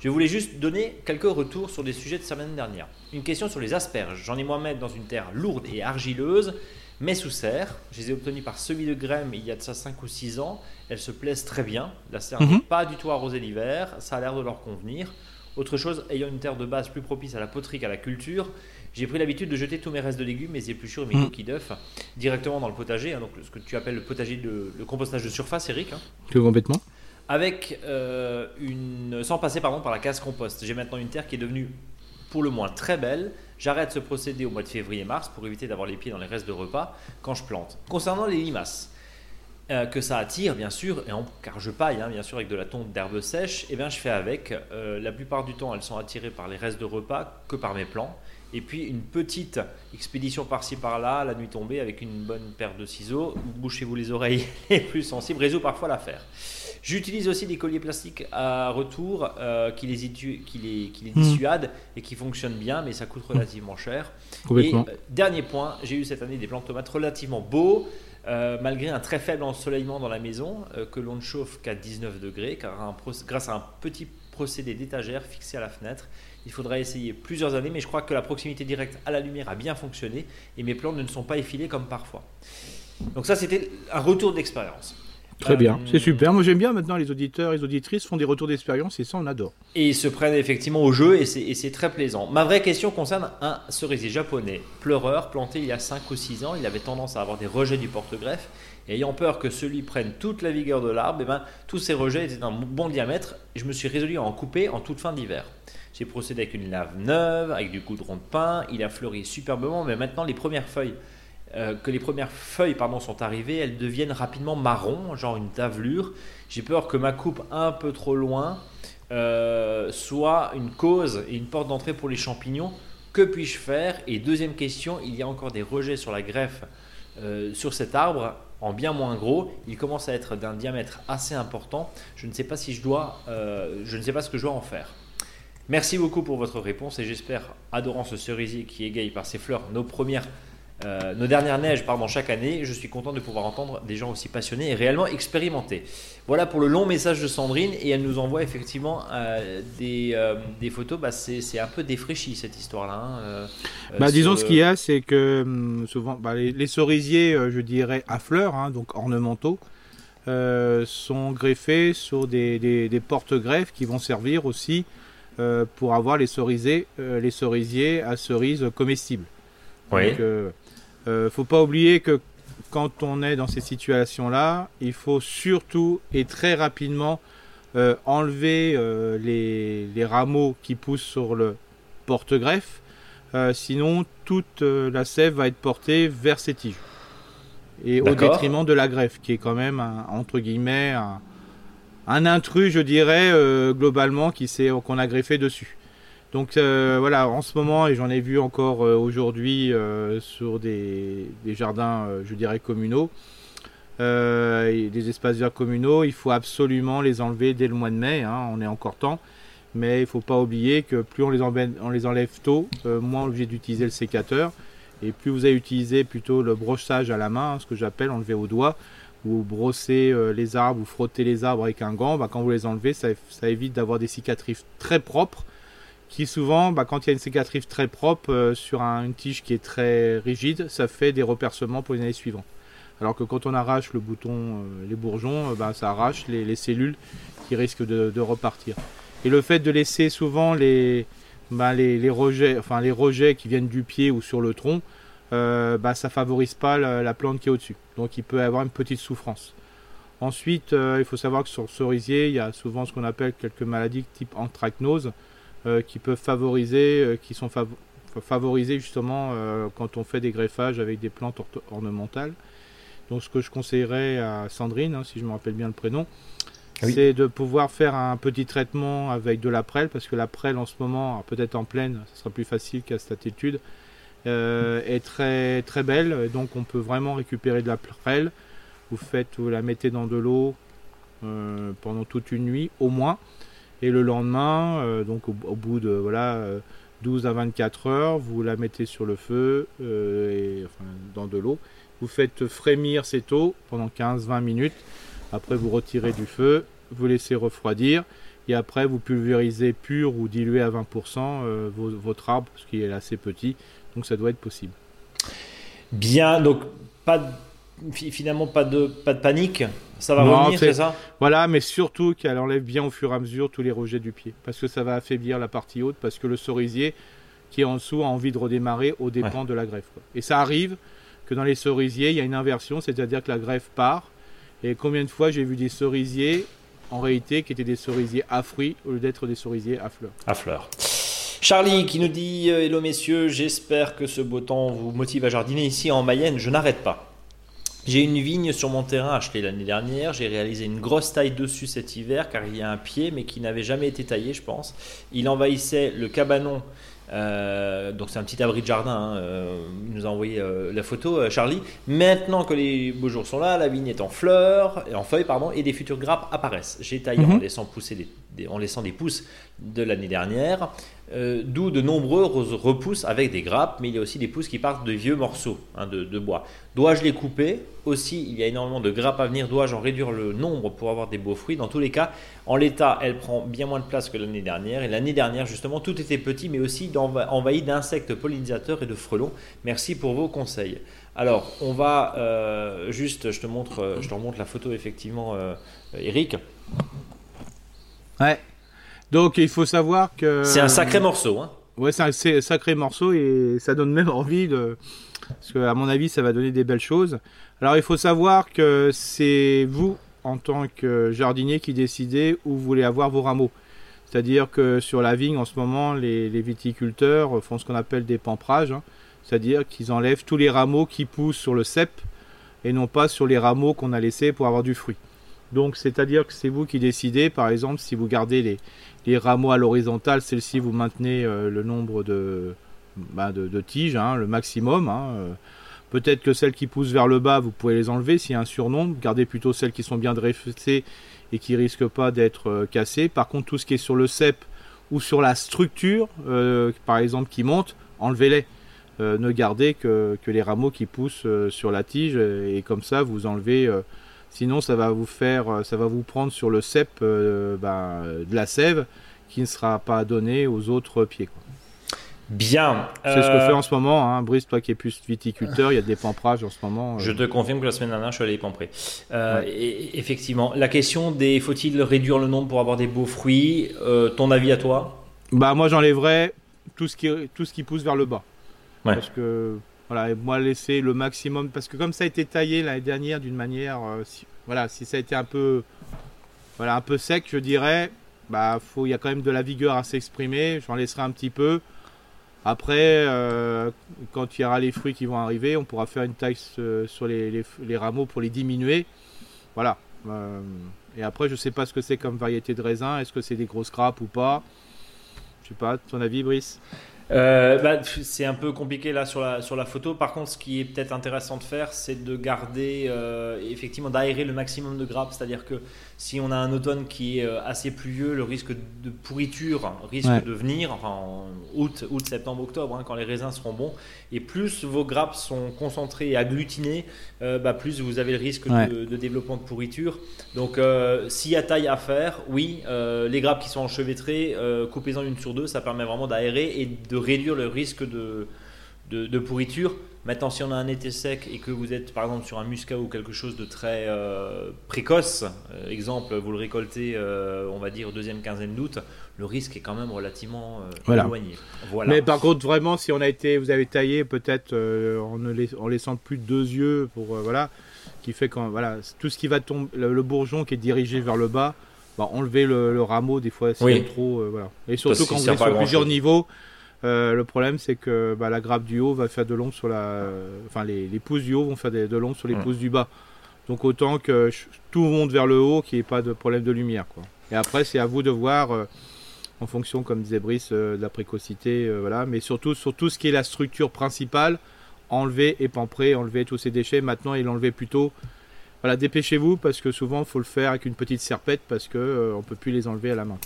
[SPEAKER 1] Je voulais juste donner quelques retours sur des sujets de semaine dernière. Une question sur les asperges. J'en ai moi-même dans une terre lourde et argileuse, mais sous serre. Je les ai obtenues par semis de graines il y a de ça 5 ou 6 ans. Elles se plaisent très bien. La serre
[SPEAKER 2] Mhm.
[SPEAKER 1] n'est pas du tout arrosée l'hiver. Ça a l'air de leur convenir. Autre chose, ayant une terre de base plus propice à la poterie qu'à la culture, j'ai pris l'habitude de jeter tous mes restes de légumes, mes épluchures et mes
[SPEAKER 2] Mhm.
[SPEAKER 1] coquilles d'œufs directement dans le potager, hein, donc ce que tu appelles le potager de le compostage de surface, Eric, hein,
[SPEAKER 2] Que complètement.
[SPEAKER 1] avec euh, une sans passer pardon par la case compost. J'ai maintenant une terre qui est devenue pour le moins très belle. J'arrête ce procédé au mois de février-mars pour éviter d'avoir les pieds dans les restes de repas quand je plante. Concernant les limaces, euh, que ça attire bien sûr, et en- car je paille hein, bien sûr avec de la tonte d'herbe sèche, et bien je fais avec. Euh, la plupart du temps, elles sont attirées par les restes de repas que par mes plants. Et puis une petite expédition par-ci par-là, la nuit tombée, avec une bonne paire de ciseaux. Bouchez-vous les oreilles les plus sensibles, résout parfois l'affaire. J'utilise aussi des colliers plastiques à retour euh, qui, les, qui, les, qui les
[SPEAKER 2] Hmm.
[SPEAKER 1] dissuadent et qui fonctionnent bien, mais ça coûte relativement cher. Et dernier point, j'ai eu cette année des plants de tomates relativement beaux, euh, malgré un très faible ensoleillement dans la maison, euh, que l'on ne chauffe qu'à 19 degrés, grâce à un petit procédé d'étagère fixé à la fenêtre. Il faudra essayer plusieurs années, mais je crois que la proximité directe à la lumière a bien fonctionné et mes plantes ne sont pas effilées comme parfois. Donc ça, c'était un retour d'expérience.
[SPEAKER 2] Très bien,
[SPEAKER 1] Euh,
[SPEAKER 2] c'est super. Moi j'aime bien maintenant les auditeurs, les auditrices font des retours d'expérience et ça on adore.
[SPEAKER 1] Et ils se prennent effectivement au jeu et c'est, et c'est très plaisant. Ma vraie question concerne un cerisier japonais, pleureur, planté il y a 5 ou 6 ans. Il avait tendance à avoir des rejets du porte-greffe. Et ayant peur que celui prenne toute la vigueur de l'arbre, eh ben, tous ces rejets étaient d'un bon diamètre et je me suis résolu à en couper en toute fin d'hiver. J'ai procédé avec une lave neuve, avec du goudron de pin. Il a fleuri superbement, mais maintenant les premières feuilles, euh, que les premières feuilles pardon, sont arrivées, elles deviennent rapidement marron, genre une tavelure. J'ai peur que ma coupe un peu trop loin euh, soit une cause et une porte d'entrée pour les champignons. Que puis-je faire? Et deuxième question, il y a encore des rejets sur la greffe euh, sur cet arbre en bien moins gros. Il commence à être d'un diamètre assez important. Je ne sais pas si je dois, je ne sais pas ce que je dois en faire. Merci beaucoup pour votre réponse et j'espère, adorant ce cerisier qui égaye par ses fleurs nos premières, euh, nos dernières neiges pardon, chaque année, je suis content de pouvoir entendre des gens aussi passionnés et réellement expérimentés. Voilà pour le long message de Sandrine et elle nous envoie effectivement euh, des, euh, des photos. Bah, c'est un peu défraîchi cette histoire-là. hein,
[SPEAKER 2] Bah, disons
[SPEAKER 1] le-
[SPEAKER 2] ce qu'il y a, c'est que hum, souvent bah, les, les cerisiers, je dirais à fleurs, hein, donc ornementaux, sont greffés sur des, des- des porte-greffes qui vont servir aussi pour avoir les cerisiers, les cerisiers à cerises comestibles.
[SPEAKER 1] Oui.
[SPEAKER 2] Donc, euh, euh, faut pas oublier que quand on est dans ces situations-là, il faut surtout et très rapidement euh, enlever euh, les, les rameaux qui poussent sur le porte-greffe. Euh, sinon, toute la sève va être portée vers ces tiges. Et au détriment de la greffe, qui est quand même, un- entre guillemets, un, un intrus, je dirais, globalement, qui qu'on a greffé dessus. Donc euh, voilà, en ce moment, et j'en ai vu encore euh, aujourd'hui euh, sur des, jardins, je dirais, communaux, des espaces verts communaux, il faut absolument les enlever dès le mois de mai, hein, on est encore temps. Mais il ne faut pas oublier que plus on les, enlève tôt, moins on est obligé d'utiliser le sécateur. Et plus vous allez utiliser plutôt le brossage à la main, hein, ce que j'appelle enlever au doigt, ou brosser les arbres ou frotter les arbres avec un gant, bah, quand vous les enlevez, ça évite d'avoir des cicatrices très propres qui souvent, bah, quand il y a une cicatrice très propre euh, sur un- une tige qui est très rigide, ça fait des repercements pour les années suivantes. Alors que quand on arrache le bouton, euh, les bourgeons, euh, bah, ça arrache les, les cellules qui risquent de, repartir. Et le fait de laisser souvent les, bah, les, les rejets, enfin les rejets qui viennent du pied ou sur le tronc, bah, ça favorise pas la, la plante qui est au-dessus. Donc il peut avoir une petite souffrance. Ensuite, il faut savoir que sur le cerisier, il y a souvent ce qu'on appelle quelques maladies type anthracnose qui peuvent favoriser, euh, qui sont fav- favorisées justement euh, quand on fait des greffages avec des plantes ornementales. Donc ce que je conseillerais à Sandrine, hein, si je me rappelle bien le prénom,
[SPEAKER 1] Oui.
[SPEAKER 2] c'est de pouvoir faire un petit traitement avec de la prêle, parce que la prêle en ce moment, peut-être en pleine, ce sera plus facile qu'à cette altitude, euh, est très très belle, donc on peut vraiment récupérer de la prêle. Vous faites, vous la mettez dans de l'eau euh, pendant toute une nuit au moins, Et le lendemain, euh, donc au, bout de voilà 12 à 24 heures, vous la mettez sur le feu et dans de l'eau. Vous faites frémir cette eau pendant 15-20 minutes. Après, vous retirez du feu, vous laissez refroidir et après vous pulvérisez pur ou dilué à 20% votre arbre, parce qu'il est assez petit, donc ça doit être possible.
[SPEAKER 1] Bien, donc pas finalement pas de, pas de panique. Ça va revenir, c'est ça?
[SPEAKER 2] Voilà, mais surtout qu'elle enlève bien au fur et à mesure tous les rejets du pied. Parce que ça va affaiblir la partie haute, parce que le cerisier qui est en dessous a envie de redémarrer au dépend de la greffe. Et ça arrive que dans les cerisiers, il y a une inversion, c'est-à-dire que la greffe part. Et combien de fois j'ai vu des cerisiers, en réalité, qui étaient des cerisiers à fruits au lieu d'être des cerisiers à fleurs.
[SPEAKER 1] À fleurs. Charlie qui nous dit euh, Hello messieurs, j'espère que ce beau temps vous motive à jardiner ici en Mayenne, je n'arrête pas. J'ai une vigne sur mon terrain achetée l'année dernière. J'ai réalisé une grosse taille dessus cet hiver car il y a un pied mais qui n'avait jamais été taillé, je pense. Il envahissait le cabanon euh, donc c'est un petit abri de jardin. Hein, euh, il nous a envoyé euh, la photo, Charlie. Maintenant que les beaux jours sont là, la vigne est en fleurs, en feuilles pardon, et des futures grappes apparaissent. J'ai taillé en mhm. laissant pousser des, en laissant des pousses de l'année dernière, d'où de nombreux repousses avec des grappes, mais il y a aussi des pousses qui partent de vieux morceaux hein, de, bois. Dois-je les couper? Aussi, il y a énormément de grappes à venir. Dois-je en réduire le nombre pour avoir des beaux fruits? Dans tous les cas, en l'état, elle prend bien moins de place que l'année dernière. Et l'année dernière, justement, tout était petit, mais aussi envahi d'insectes pollinisateurs et de frelons. Merci pour vos conseils. Alors, on va euh, juste, je te montre, euh, je te remonte la photo effectivement, euh, Eric.
[SPEAKER 2] Ouais. Donc, il faut savoir que.
[SPEAKER 1] C'est un sacré morceau, hein.
[SPEAKER 2] Ouais, c'est un sacré morceau et ça donne même envie de. Parce qu'à mon avis, ça va donner des belles choses. Alors, il faut savoir que c'est vous en tant que jardinier qui décidez où vous voulez avoir vos rameaux. C'est-à-dire que sur la vigne, en ce moment, les, viticulteurs font ce qu'on appelle des pamprages, hein. c'est-à-dire qu'ils enlèvent tous les rameaux qui poussent sur le cep et non pas sur les rameaux qu'on a laissés pour avoir du fruit. Donc, c'est-à-dire que c'est vous qui décidez, par exemple, si vous gardez les, rameaux à l'horizontale, celle-ci, vous maintenez euh, le nombre de, bah, tiges, hein, le maximum. Hein, euh, Peut-être que celles qui poussent vers le bas, vous pouvez les enlever s'il y a un surnombre. Gardez plutôt celles qui sont bien dressées et qui risquent pas d'être euh, cassées. Par contre, tout ce qui est sur le cep ou sur la structure, par exemple, qui monte, enlevez-les. Ne gardez que, les rameaux qui poussent sur la tige et comme ça, vous enlevez. Sinon, ça va vous faire, ça va vous prendre sur le cep ben, de la sève qui ne sera pas donnée aux autres pieds.
[SPEAKER 1] Bien.
[SPEAKER 2] C'est ce que fait en ce moment, hein. Brice, toi qui es plus viticulteur, il y a des pamprages en ce moment.
[SPEAKER 1] Euh. Je te confirme que la semaine dernière, je suis allé pamprer. Euh, et, effectivement, la question des faut-il réduire le nombre pour avoir des beaux fruits euh, Ton avis à toi?
[SPEAKER 2] Bah moi, j'enlèverais tout ce qui tout ce qui pousse vers le bas. Parce que voilà, moi laisser le maximum parce que comme ça a été taillé l'année dernière d'une manière, si, voilà, si ça a été un peu, voilà, un peu sec, je dirais, bah faut, il y a quand même de la vigueur à s'exprimer. J'en laisserai un petit peu. Après, euh, quand il y aura les fruits qui vont arriver, on pourra faire une taille sur les, rameaux pour les diminuer. Voilà. Euh, et après, je ne sais pas ce que c'est comme variété de raisin. Est-ce que c'est des grosses grappes ou pas Je sais pas. Ton avis, Brice?
[SPEAKER 1] Euh, bah, c'est un peu compliqué là sur la, sur la photo. Par contre, ce qui est peut-être intéressant de faire, c'est de garder, effectivement, d'aérer le maximum de grappes. C'est-à-dire que si on a un automne qui est euh, assez pluvieux, le risque de pourriture risque de venir, enfin en août, août, septembre, octobre, hein, quand les raisins seront bons. Et plus vos grappes sont concentrées et agglutinées, euh, bah, plus vous avez le risque de, développement de pourriture. Donc euh, s'il y a taille à faire, oui, les grappes qui sont enchevêtrées, coupez-en une sur deux, ça permet vraiment d'aérer et de réduire le risque de, de pourriture. Maintenant, si on a un été sec et que vous êtes par exemple sur un muscat ou quelque chose de très euh, précoce, euh, exemple, vous le récoltez, euh, on va dire, deuxième quinzaine d'août, le risque est quand même relativement éloigné.
[SPEAKER 2] Voilà. Mais par contre, vraiment, si on a été, vous avez taillé peut-être en, en, laissant plus de deux yeux pour voilà, qui fait quand voilà, tout ce qui va tomber, le, bourgeon qui est dirigé vers le bas, bah, enlever le, rameau des fois c'est trop, voilà. Et surtout quand vous êtes sur plusieurs niveaux. Euh, le problème, c'est que bah, la grappe du haut va faire de l'ombre sur la. Enfin, les, les, pousses du haut vont faire de, l'ombre sur les pousses du bas. Donc, autant que tout monte vers le haut, qu'il n'y ait pas de problème de lumière. Quoi. Et après, c'est à vous de voir, euh, en fonction, comme disait Brice, euh, de la précocité. voilà. Mais surtout, sur tout ce qui est la structure principale, enlever et pamprer, enlever tous ces déchets. Maintenant, il enlevait plutôt voilà, dépêchez-vous parce que souvent il faut le faire avec une petite serpette parce que euh, on peut plus les enlever à la main.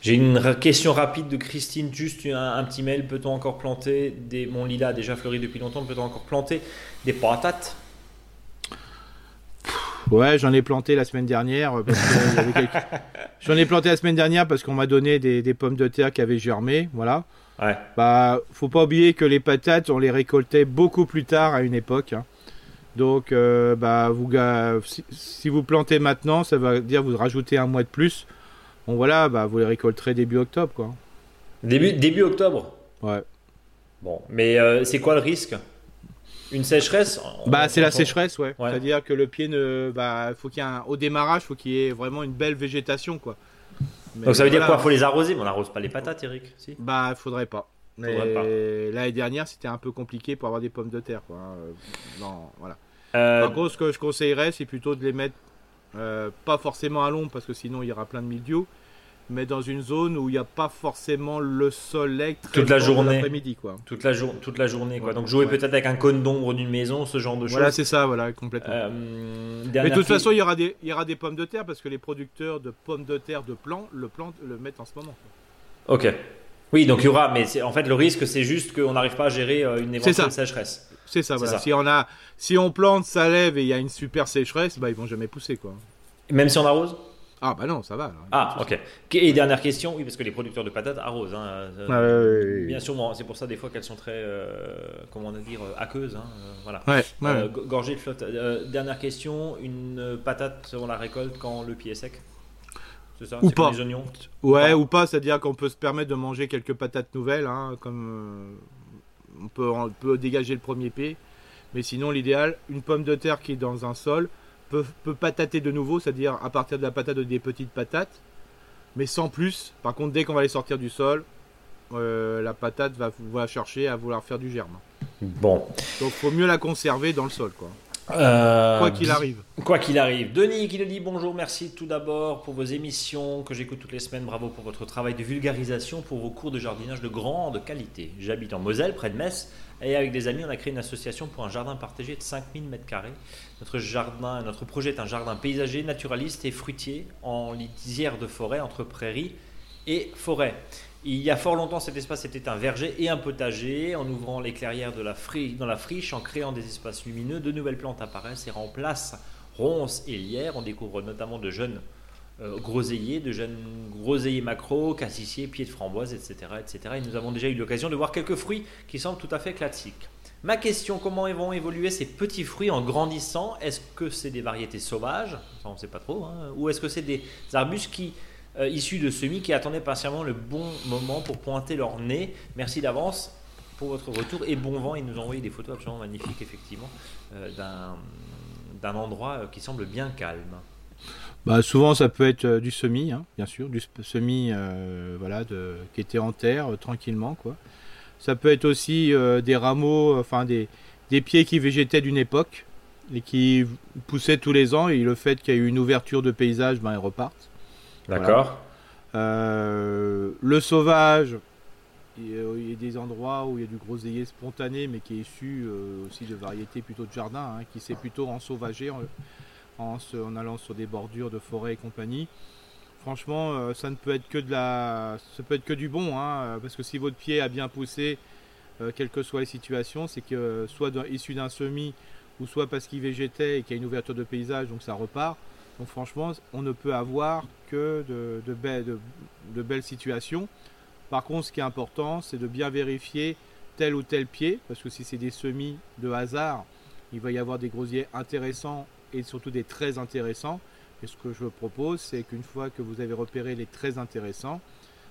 [SPEAKER 1] J'ai une question rapide de Christine, juste un, un petit mail. Peut-on encore planter des. Mon lilas a déjà fleuri depuis longtemps, peut-on encore planter des patates?
[SPEAKER 2] Ouais, j'en ai planté la semaine dernière. euh, quelques- J'en ai planté la semaine dernière parce qu'on m'a donné des, des pommes de terre qui avaient germé, voilà.
[SPEAKER 1] Ouais.
[SPEAKER 2] Bah, faut pas oublier que les patates, on les récoltait beaucoup plus tard à une époque. hein. Donc, euh, bah, vous, si, si vous plantez maintenant, ça va dire vous rajoutez un mois de plus. Bon, voilà, bah, vous les récolterez début octobre, quoi.
[SPEAKER 1] Début, début octobre
[SPEAKER 2] Ouais.
[SPEAKER 1] Bon, mais euh, c'est quoi le risque? Une sécheresse?
[SPEAKER 2] Bah, c'est la sécheresse, ouais.
[SPEAKER 1] Ouais.
[SPEAKER 2] C'est-à-dire que le pied ne, bah, faut qu'il y ait un- au démarrage, faut qu'il y ait vraiment une belle végétation, quoi. Mais
[SPEAKER 1] Donc ça veut dire quoi? Faut les arroser? Mais on n'arrose pas les patates, Eric si?
[SPEAKER 2] Bah, faudrait pas. Mais. L'année dernière, c'était un peu compliqué pour avoir des pommes de terre, quoi. Euh, Non, voilà.
[SPEAKER 1] Euh,
[SPEAKER 2] Par contre, ce que je conseillerais, c'est plutôt de les mettre euh, pas forcément à l'ombre parce que sinon il y aura plein de mildiou, mais dans une zone où il n'y a pas forcément le soleil très
[SPEAKER 1] Toute la journée.
[SPEAKER 2] l'après-midi, quoi.
[SPEAKER 1] toute, la jour- toute la journée, quoi.
[SPEAKER 2] Ouais.
[SPEAKER 1] Donc jouer
[SPEAKER 2] Ouais.
[SPEAKER 1] peut-être avec un cône d'ombre d'une maison, ce genre de choses.
[SPEAKER 2] Voilà, c'est ça, voilà, complètement.
[SPEAKER 1] Euh,
[SPEAKER 2] mais de toute façon, il y aura des, il y aura des pommes de terre parce que les producteurs de pommes de terre de plants le plantent, le mettent en ce moment. quoi.
[SPEAKER 1] Ok. Oui, donc il y aura, mais en fait le risque c'est juste qu'on n'arrive pas à gérer euh, une éventuelle sécheresse.
[SPEAKER 2] C'est ça, voilà.
[SPEAKER 1] ça.
[SPEAKER 2] Si on a, si on plante, ça lève et il y a une super sécheresse, bah ils vont jamais pousser, quoi.
[SPEAKER 1] Même si on arrose?
[SPEAKER 2] Ah bah non, ça va. alors.
[SPEAKER 1] Ah, ok. Et dernière question, oui, parce que les producteurs de patates arrosent. hein, euh,
[SPEAKER 2] Ah.
[SPEAKER 1] Bien sûr, c'est pour ça des fois qu'elles sont très, euh, comment on va dire, aqueuses. hein, voilà.
[SPEAKER 2] Ouais, ouais.
[SPEAKER 1] Euh, go- gorgées de flotte. Dernière question, une patate, on la récolte quand le pied est sec? C'est ça
[SPEAKER 2] Ou pas.
[SPEAKER 1] les oignons
[SPEAKER 2] Ouais, ou pas, c'est-à-dire qu'on peut se permettre de manger quelques patates nouvelles, hein, comme euh, on, peut, on peut dégager le premier pied. Mais sinon, l'idéal, une pomme de terre qui est dans un sol peut, peut patater de nouveau, c'est-à-dire à partir de la patate de des petites patates, mais sans plus. Par contre, dès qu'on va les sortir du sol, euh, la patate va, va chercher à vouloir faire du germe.
[SPEAKER 1] Bon.
[SPEAKER 2] Donc, faut mieux la conserver dans le sol, quoi.
[SPEAKER 1] Euh,
[SPEAKER 2] Quoi qu'il arrive.
[SPEAKER 1] Quoi qu'il arrive. Denis qui le dit bonjour, merci tout d'abord pour vos émissions que j'écoute toutes les semaines. Bravo pour votre travail de vulgarisation, pour vos cours de jardinage de grande qualité. J'habite en Moselle, près de Metz, et avec des amis, on a créé une association pour un jardin partagé de 5000 m2. Notre, jardin, notre projet est un jardin paysager, naturaliste et fruitier en lisière de forêt entre prairies et forêt. Il y a fort longtemps, cet espace était un verger et un potager. En ouvrant les clairières dans la friche, en créant des espaces lumineux, de nouvelles plantes apparaissent et remplacent ronces et lierres. On découvre notamment de jeunes euh, groseilliers, de jeunes groseilliers macro, cassissiers, pieds de framboise, etc., etc. Et nous avons déjà eu l'occasion de voir quelques fruits qui semblent tout à fait classiques. Ma question, comment vont évoluer ces petits fruits en grandissant? Est-ce que c'est des variétés sauvages? On ne sait pas trop. hein. Ou est-ce que c'est des arbustes qui, euh, issus de semis qui attendaient patiemment le bon moment pour pointer leur nez Merci d'avance pour votre retour et bon vent. Ils nous ont envoyé des photos absolument magnifiques, effectivement, euh, d'un, endroit euh, qui semble bien calme.
[SPEAKER 2] Bah, souvent, ça peut être euh, du semis, hein, bien sûr, du semis euh, voilà, qui était en terre tranquillement. Quoi. Ça peut être aussi des rameaux, enfin des, des pieds qui végétaient d'une époque et qui poussaient tous les ans. Et le fait qu'il y ait eu une ouverture de paysage, ben, ils repartent.
[SPEAKER 1] D'accord
[SPEAKER 2] Euh, le sauvage, il y, a, des endroits où il y a du groseillier spontané, mais qui est issu euh, aussi de variétés plutôt de jardin, hein, qui s'est plutôt ensauvagé en, en, se- en allant sur des bordures de forêt et compagnie. Franchement, euh, ça ne peut être que de la, ça peut être que du bon, hein, parce que si votre pied a bien poussé, euh, quelles que soient les situations, c'est que soit issu d'un semis ou soit parce qu'il végétait et qu'il y a une ouverture de paysage, donc ça repart. Donc franchement, on ne peut avoir que de, belles, situations. Par contre, ce qui est important, c'est de bien vérifier tel ou tel pied, parce que si c'est des semis de hasard, il va y avoir des grosiers intéressants et surtout des très intéressants. Et ce que je propose, c'est qu'une fois que vous avez repéré les très intéressants,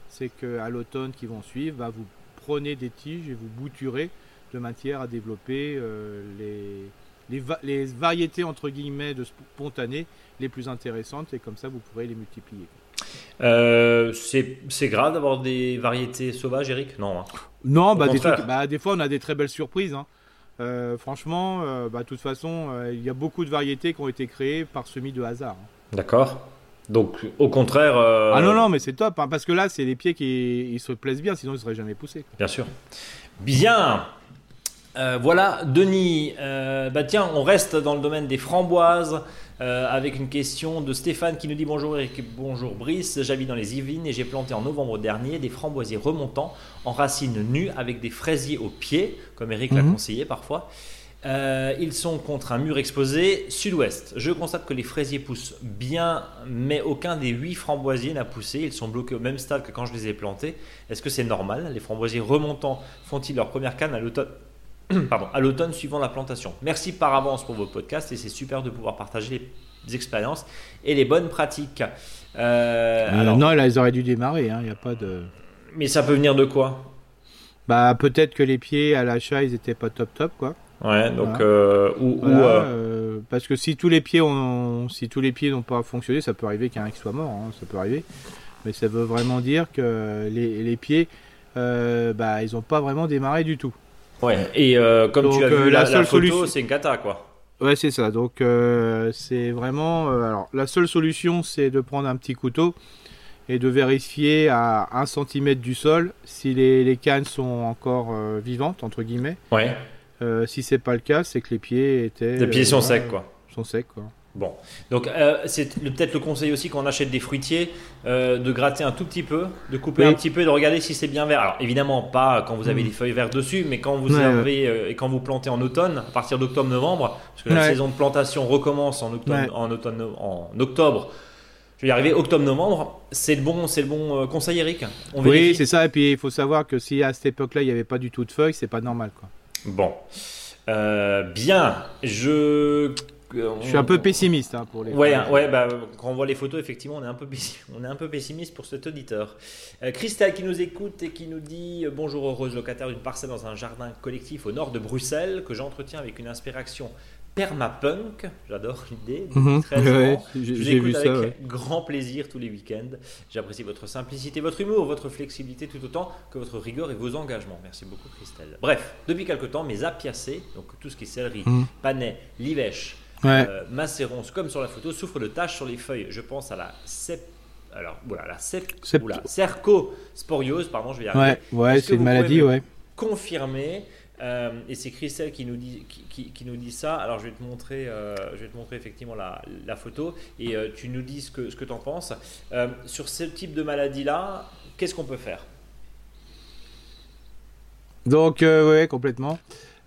[SPEAKER 2] c'est qu'à l'automne qui vont suivre, bah, vous prenez des tiges et vous bouturez de matière à développer euh, les, les, va- les variétés entre guillemets de spontanées les plus intéressantes et comme ça vous pourrez les multiplier.
[SPEAKER 1] Euh, c'est, grave d'avoir des variétés sauvages, Eric? Non. hein.
[SPEAKER 2] Non, bah, des,
[SPEAKER 1] contraire.
[SPEAKER 2] trucs- bah, des fois on a des très belles surprises. hein. Euh, franchement, euh, bah, de toute façon, euh, il y a beaucoup de variétés qui ont été créées par semis de hasard. hein.
[SPEAKER 1] D'accord. Donc, au contraire. euh,
[SPEAKER 2] Ah non, non, mais c'est top, hein, parce que là, c'est les pieds qui ils se plaisent bien, sinon ils ne seraient jamais poussés. quoi.
[SPEAKER 1] Bien sûr. Bien. Euh, voilà, Denis. euh, bah tiens, on reste dans le domaine des framboises. euh, avec une question de Stéphane qui nous dit bonjour Eric, bonjour Brice, j'habite dans les Yvelines et j'ai planté en novembre dernier des framboisiers remontants en racines nues avec des fraisiers au pied, comme Eric l'a
[SPEAKER 2] Mhm.
[SPEAKER 1] conseillé parfois. Ils sont contre un mur exposé sud-ouest. Je constate que les fraisiers poussent bien, mais aucun des huit framboisiers n'a poussé. Ils sont bloqués au même stade que quand je les ai plantés. Est-ce que c'est normal? Les framboisiers remontants font-ils leur première canne à l'automne? Pardon, à l'automne suivant la plantation. Merci par avance pour vos podcasts et c'est super de pouvoir partager les expériences et les bonnes pratiques. Euh,
[SPEAKER 2] Euh,
[SPEAKER 1] alors,
[SPEAKER 2] non, là, ils auraient dû démarrer. Il n'y a pas de.
[SPEAKER 1] mais ça peut venir de quoi?
[SPEAKER 2] Bah, peut-être que les pieds à l'achat, ils étaient pas top top, quoi.
[SPEAKER 1] Ouais, donc
[SPEAKER 2] Voilà.
[SPEAKER 1] euh, ou,
[SPEAKER 2] Voilà,
[SPEAKER 1] euh,
[SPEAKER 2] euh, parce que si tous les pieds ont, si tous les pieds n'ont pas fonctionné, ça peut arriver qu'il y en ait un qui soit mort, hein, ça peut arriver. Mais ça veut vraiment dire que les, les pieds, bah, ils n'ont pas vraiment démarré du tout.
[SPEAKER 1] Ouais. Et euh, comme tu
[SPEAKER 2] Donc,
[SPEAKER 1] as
[SPEAKER 2] euh,
[SPEAKER 1] vu
[SPEAKER 2] la
[SPEAKER 1] la, la
[SPEAKER 2] seule
[SPEAKER 1] photo,
[SPEAKER 2] solution-
[SPEAKER 1] c'est une cata quoi.
[SPEAKER 2] Ouais, c'est ça. Donc, euh, c'est vraiment. euh, alors, la seule solution, c'est de prendre un petit couteau et de vérifier à 1 cm du sol si les, les cannes sont encore vivantes, entre guillemets.
[SPEAKER 1] Ouais.
[SPEAKER 2] Si c'est pas le cas, c'est que les pieds étaient.
[SPEAKER 1] Les pieds sont secs quoi.
[SPEAKER 2] Sont secs, quoi.
[SPEAKER 1] Bon, donc euh, c'est peut-être le conseil aussi quand on achète des fruitiers, euh, de gratter un tout petit peu, de couper
[SPEAKER 2] Oui.
[SPEAKER 1] un petit peu, de regarder si c'est bien vert. Alors évidemment pas quand vous avez
[SPEAKER 2] Mm.
[SPEAKER 1] des feuilles vertes dessus, mais quand vous
[SPEAKER 2] Ouais,
[SPEAKER 1] avez euh, et quand vous plantez en automne, à partir d'octobre-novembre, parce que la
[SPEAKER 2] Ouais.
[SPEAKER 1] saison de plantation recommence en octobre, en, automne, en octobre. Je vais y arriver, octobre-novembre, c'est le bon, c'est le bon conseil, Eric. On
[SPEAKER 2] Oui, c'est ça. Et puis, il faut savoir que si à cette époque-là, il n'y avait pas du tout de feuilles, c'est pas normal, quoi.
[SPEAKER 1] Bon, Euh, bien, je.
[SPEAKER 2] Je suis un peu pessimiste hein, pour les.
[SPEAKER 1] Ouais, hein, ouais bah, quand on voit les photos, effectivement, on est un peu, on est un peu pessimiste pour cet auditeur. Euh, Christelle qui nous écoute et qui nous dit euh, Bonjour, heureuse locataire d'une parcelle dans un jardin collectif au nord de Bruxelles que j'entretiens avec une inspiration permapunk. J'adore l'idée. 13
[SPEAKER 2] Ouais, j'ai- vu ça,
[SPEAKER 1] avec
[SPEAKER 2] ouais.
[SPEAKER 1] grand plaisir tous les week-ends. J'apprécie votre simplicité, votre humour, votre flexibilité tout autant que votre rigueur et vos engagements. Merci beaucoup, Christelle. Bref, depuis quelque temps, mes apiacées, donc tout ce qui est céleri,
[SPEAKER 2] Mhm.
[SPEAKER 1] panais, livèche,
[SPEAKER 2] Ouais.
[SPEAKER 1] euh, macérons, comme sur la photo, souffrent de taches sur les feuilles. Je pense à la cep... Alors, voilà, la cep... Oula, cercosporiose, pardon, je vais y arriver.
[SPEAKER 2] Ouais, c'est une maladie, ouais.
[SPEAKER 1] Confirmer. euh, et c'est Christelle qui nous dit qui, qui- qui nous dit ça. Alors je vais te montrer, euh, je vais te montrer effectivement la, la photo et tu nous dis ce que ce que t'en penses Euh, sur ce type de maladie là. Qu'est-ce qu'on peut faire?
[SPEAKER 2] Donc, ouais, complètement.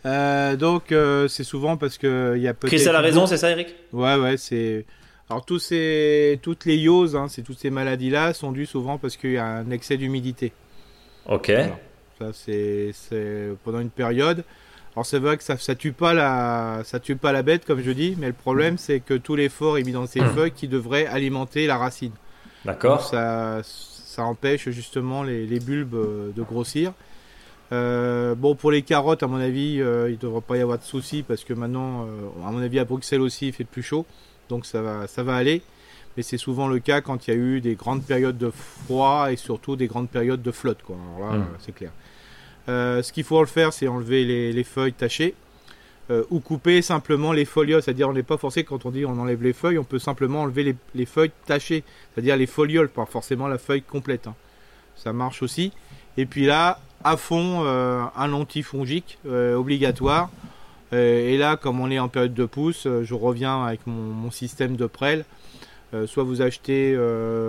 [SPEAKER 2] Euh, donc, euh, c'est souvent parce que il y a peut-être.
[SPEAKER 1] Christelle a raison, c'est ça, Eric?
[SPEAKER 2] Ouais, ouais, c'est. Alors, tous ces... toutes les ioses, hein, c'est toutes ces maladies-là, sont dues souvent parce qu'il y a un excès d'humidité.
[SPEAKER 1] Ok.
[SPEAKER 2] Ça, c'est pendant une période. Alors, c'est vrai que ça, ça tue pas la, ça tue pas la bête, comme je dis, mais le problème, c'est que tout l'effort est mis dans ces
[SPEAKER 1] Hmm.
[SPEAKER 2] feuilles qui devraient alimenter la racine.
[SPEAKER 1] D'accord.
[SPEAKER 2] ça, ça empêche justement les, les bulbes euh, de grossir. Euh, bon, pour les carottes, à mon avis, euh, il ne devrait pas y avoir de soucis parce que maintenant, euh, à mon avis, à Bruxelles aussi, il fait plus chaud. Donc ça va, ça va aller. Mais c'est souvent le cas quand il y a eu des grandes périodes de froid et surtout des grandes périodes de flotte. Quoi. Alors là,
[SPEAKER 1] Mm.
[SPEAKER 2] euh, c'est clair. Ce qu'il faut le faire, c'est enlever les, les feuilles tachées ou couper simplement les folioles. C'est-à-dire, on n'est pas forcé quand on dit on enlève les feuilles, on peut simplement enlever les, les feuilles tachées, c'est-à-dire les folioles, pas forcément la feuille complète. hein. Ça marche aussi. Et puis là, à fond, euh, un antifongique euh, obligatoire. Euh, et là, comme on est en période de pousse, je reviens avec mon, système de prêle. Soit vous achetez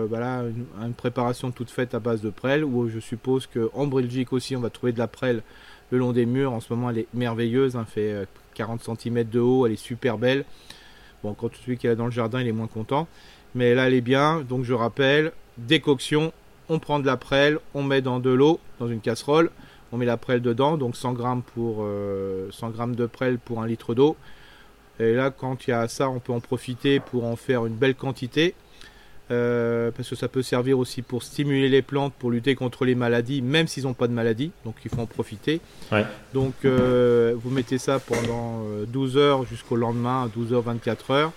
[SPEAKER 2] voilà, une, préparation toute faite à base de prêle, ou je suppose qu'en Belgique aussi, on va trouver de la prêle le long des murs. En ce moment, elle est merveilleuse, elle fait euh, 40 cm de haut, elle est super belle. Bon, quand celui qui est dans le jardin, il est moins content. Mais là, elle est bien. Donc, je rappelle, décoction, on prend de la prêle, on met dans de l'eau, dans une casserole, on met la prêle dedans, donc 100 grammes, pour, euh, 100 grammes de prêle pour un litre d'eau. Et là, quand il y a ça, on peut en profiter pour en faire une belle quantité. Euh, parce que ça peut servir aussi pour stimuler les plantes, pour lutter contre les maladies, même s'ils n'ont pas de maladie. Donc il faut en profiter.
[SPEAKER 1] Ouais.
[SPEAKER 2] Donc euh, vous mettez ça pendant euh, 12 heures jusqu'au lendemain, 12 heures, 24 heures.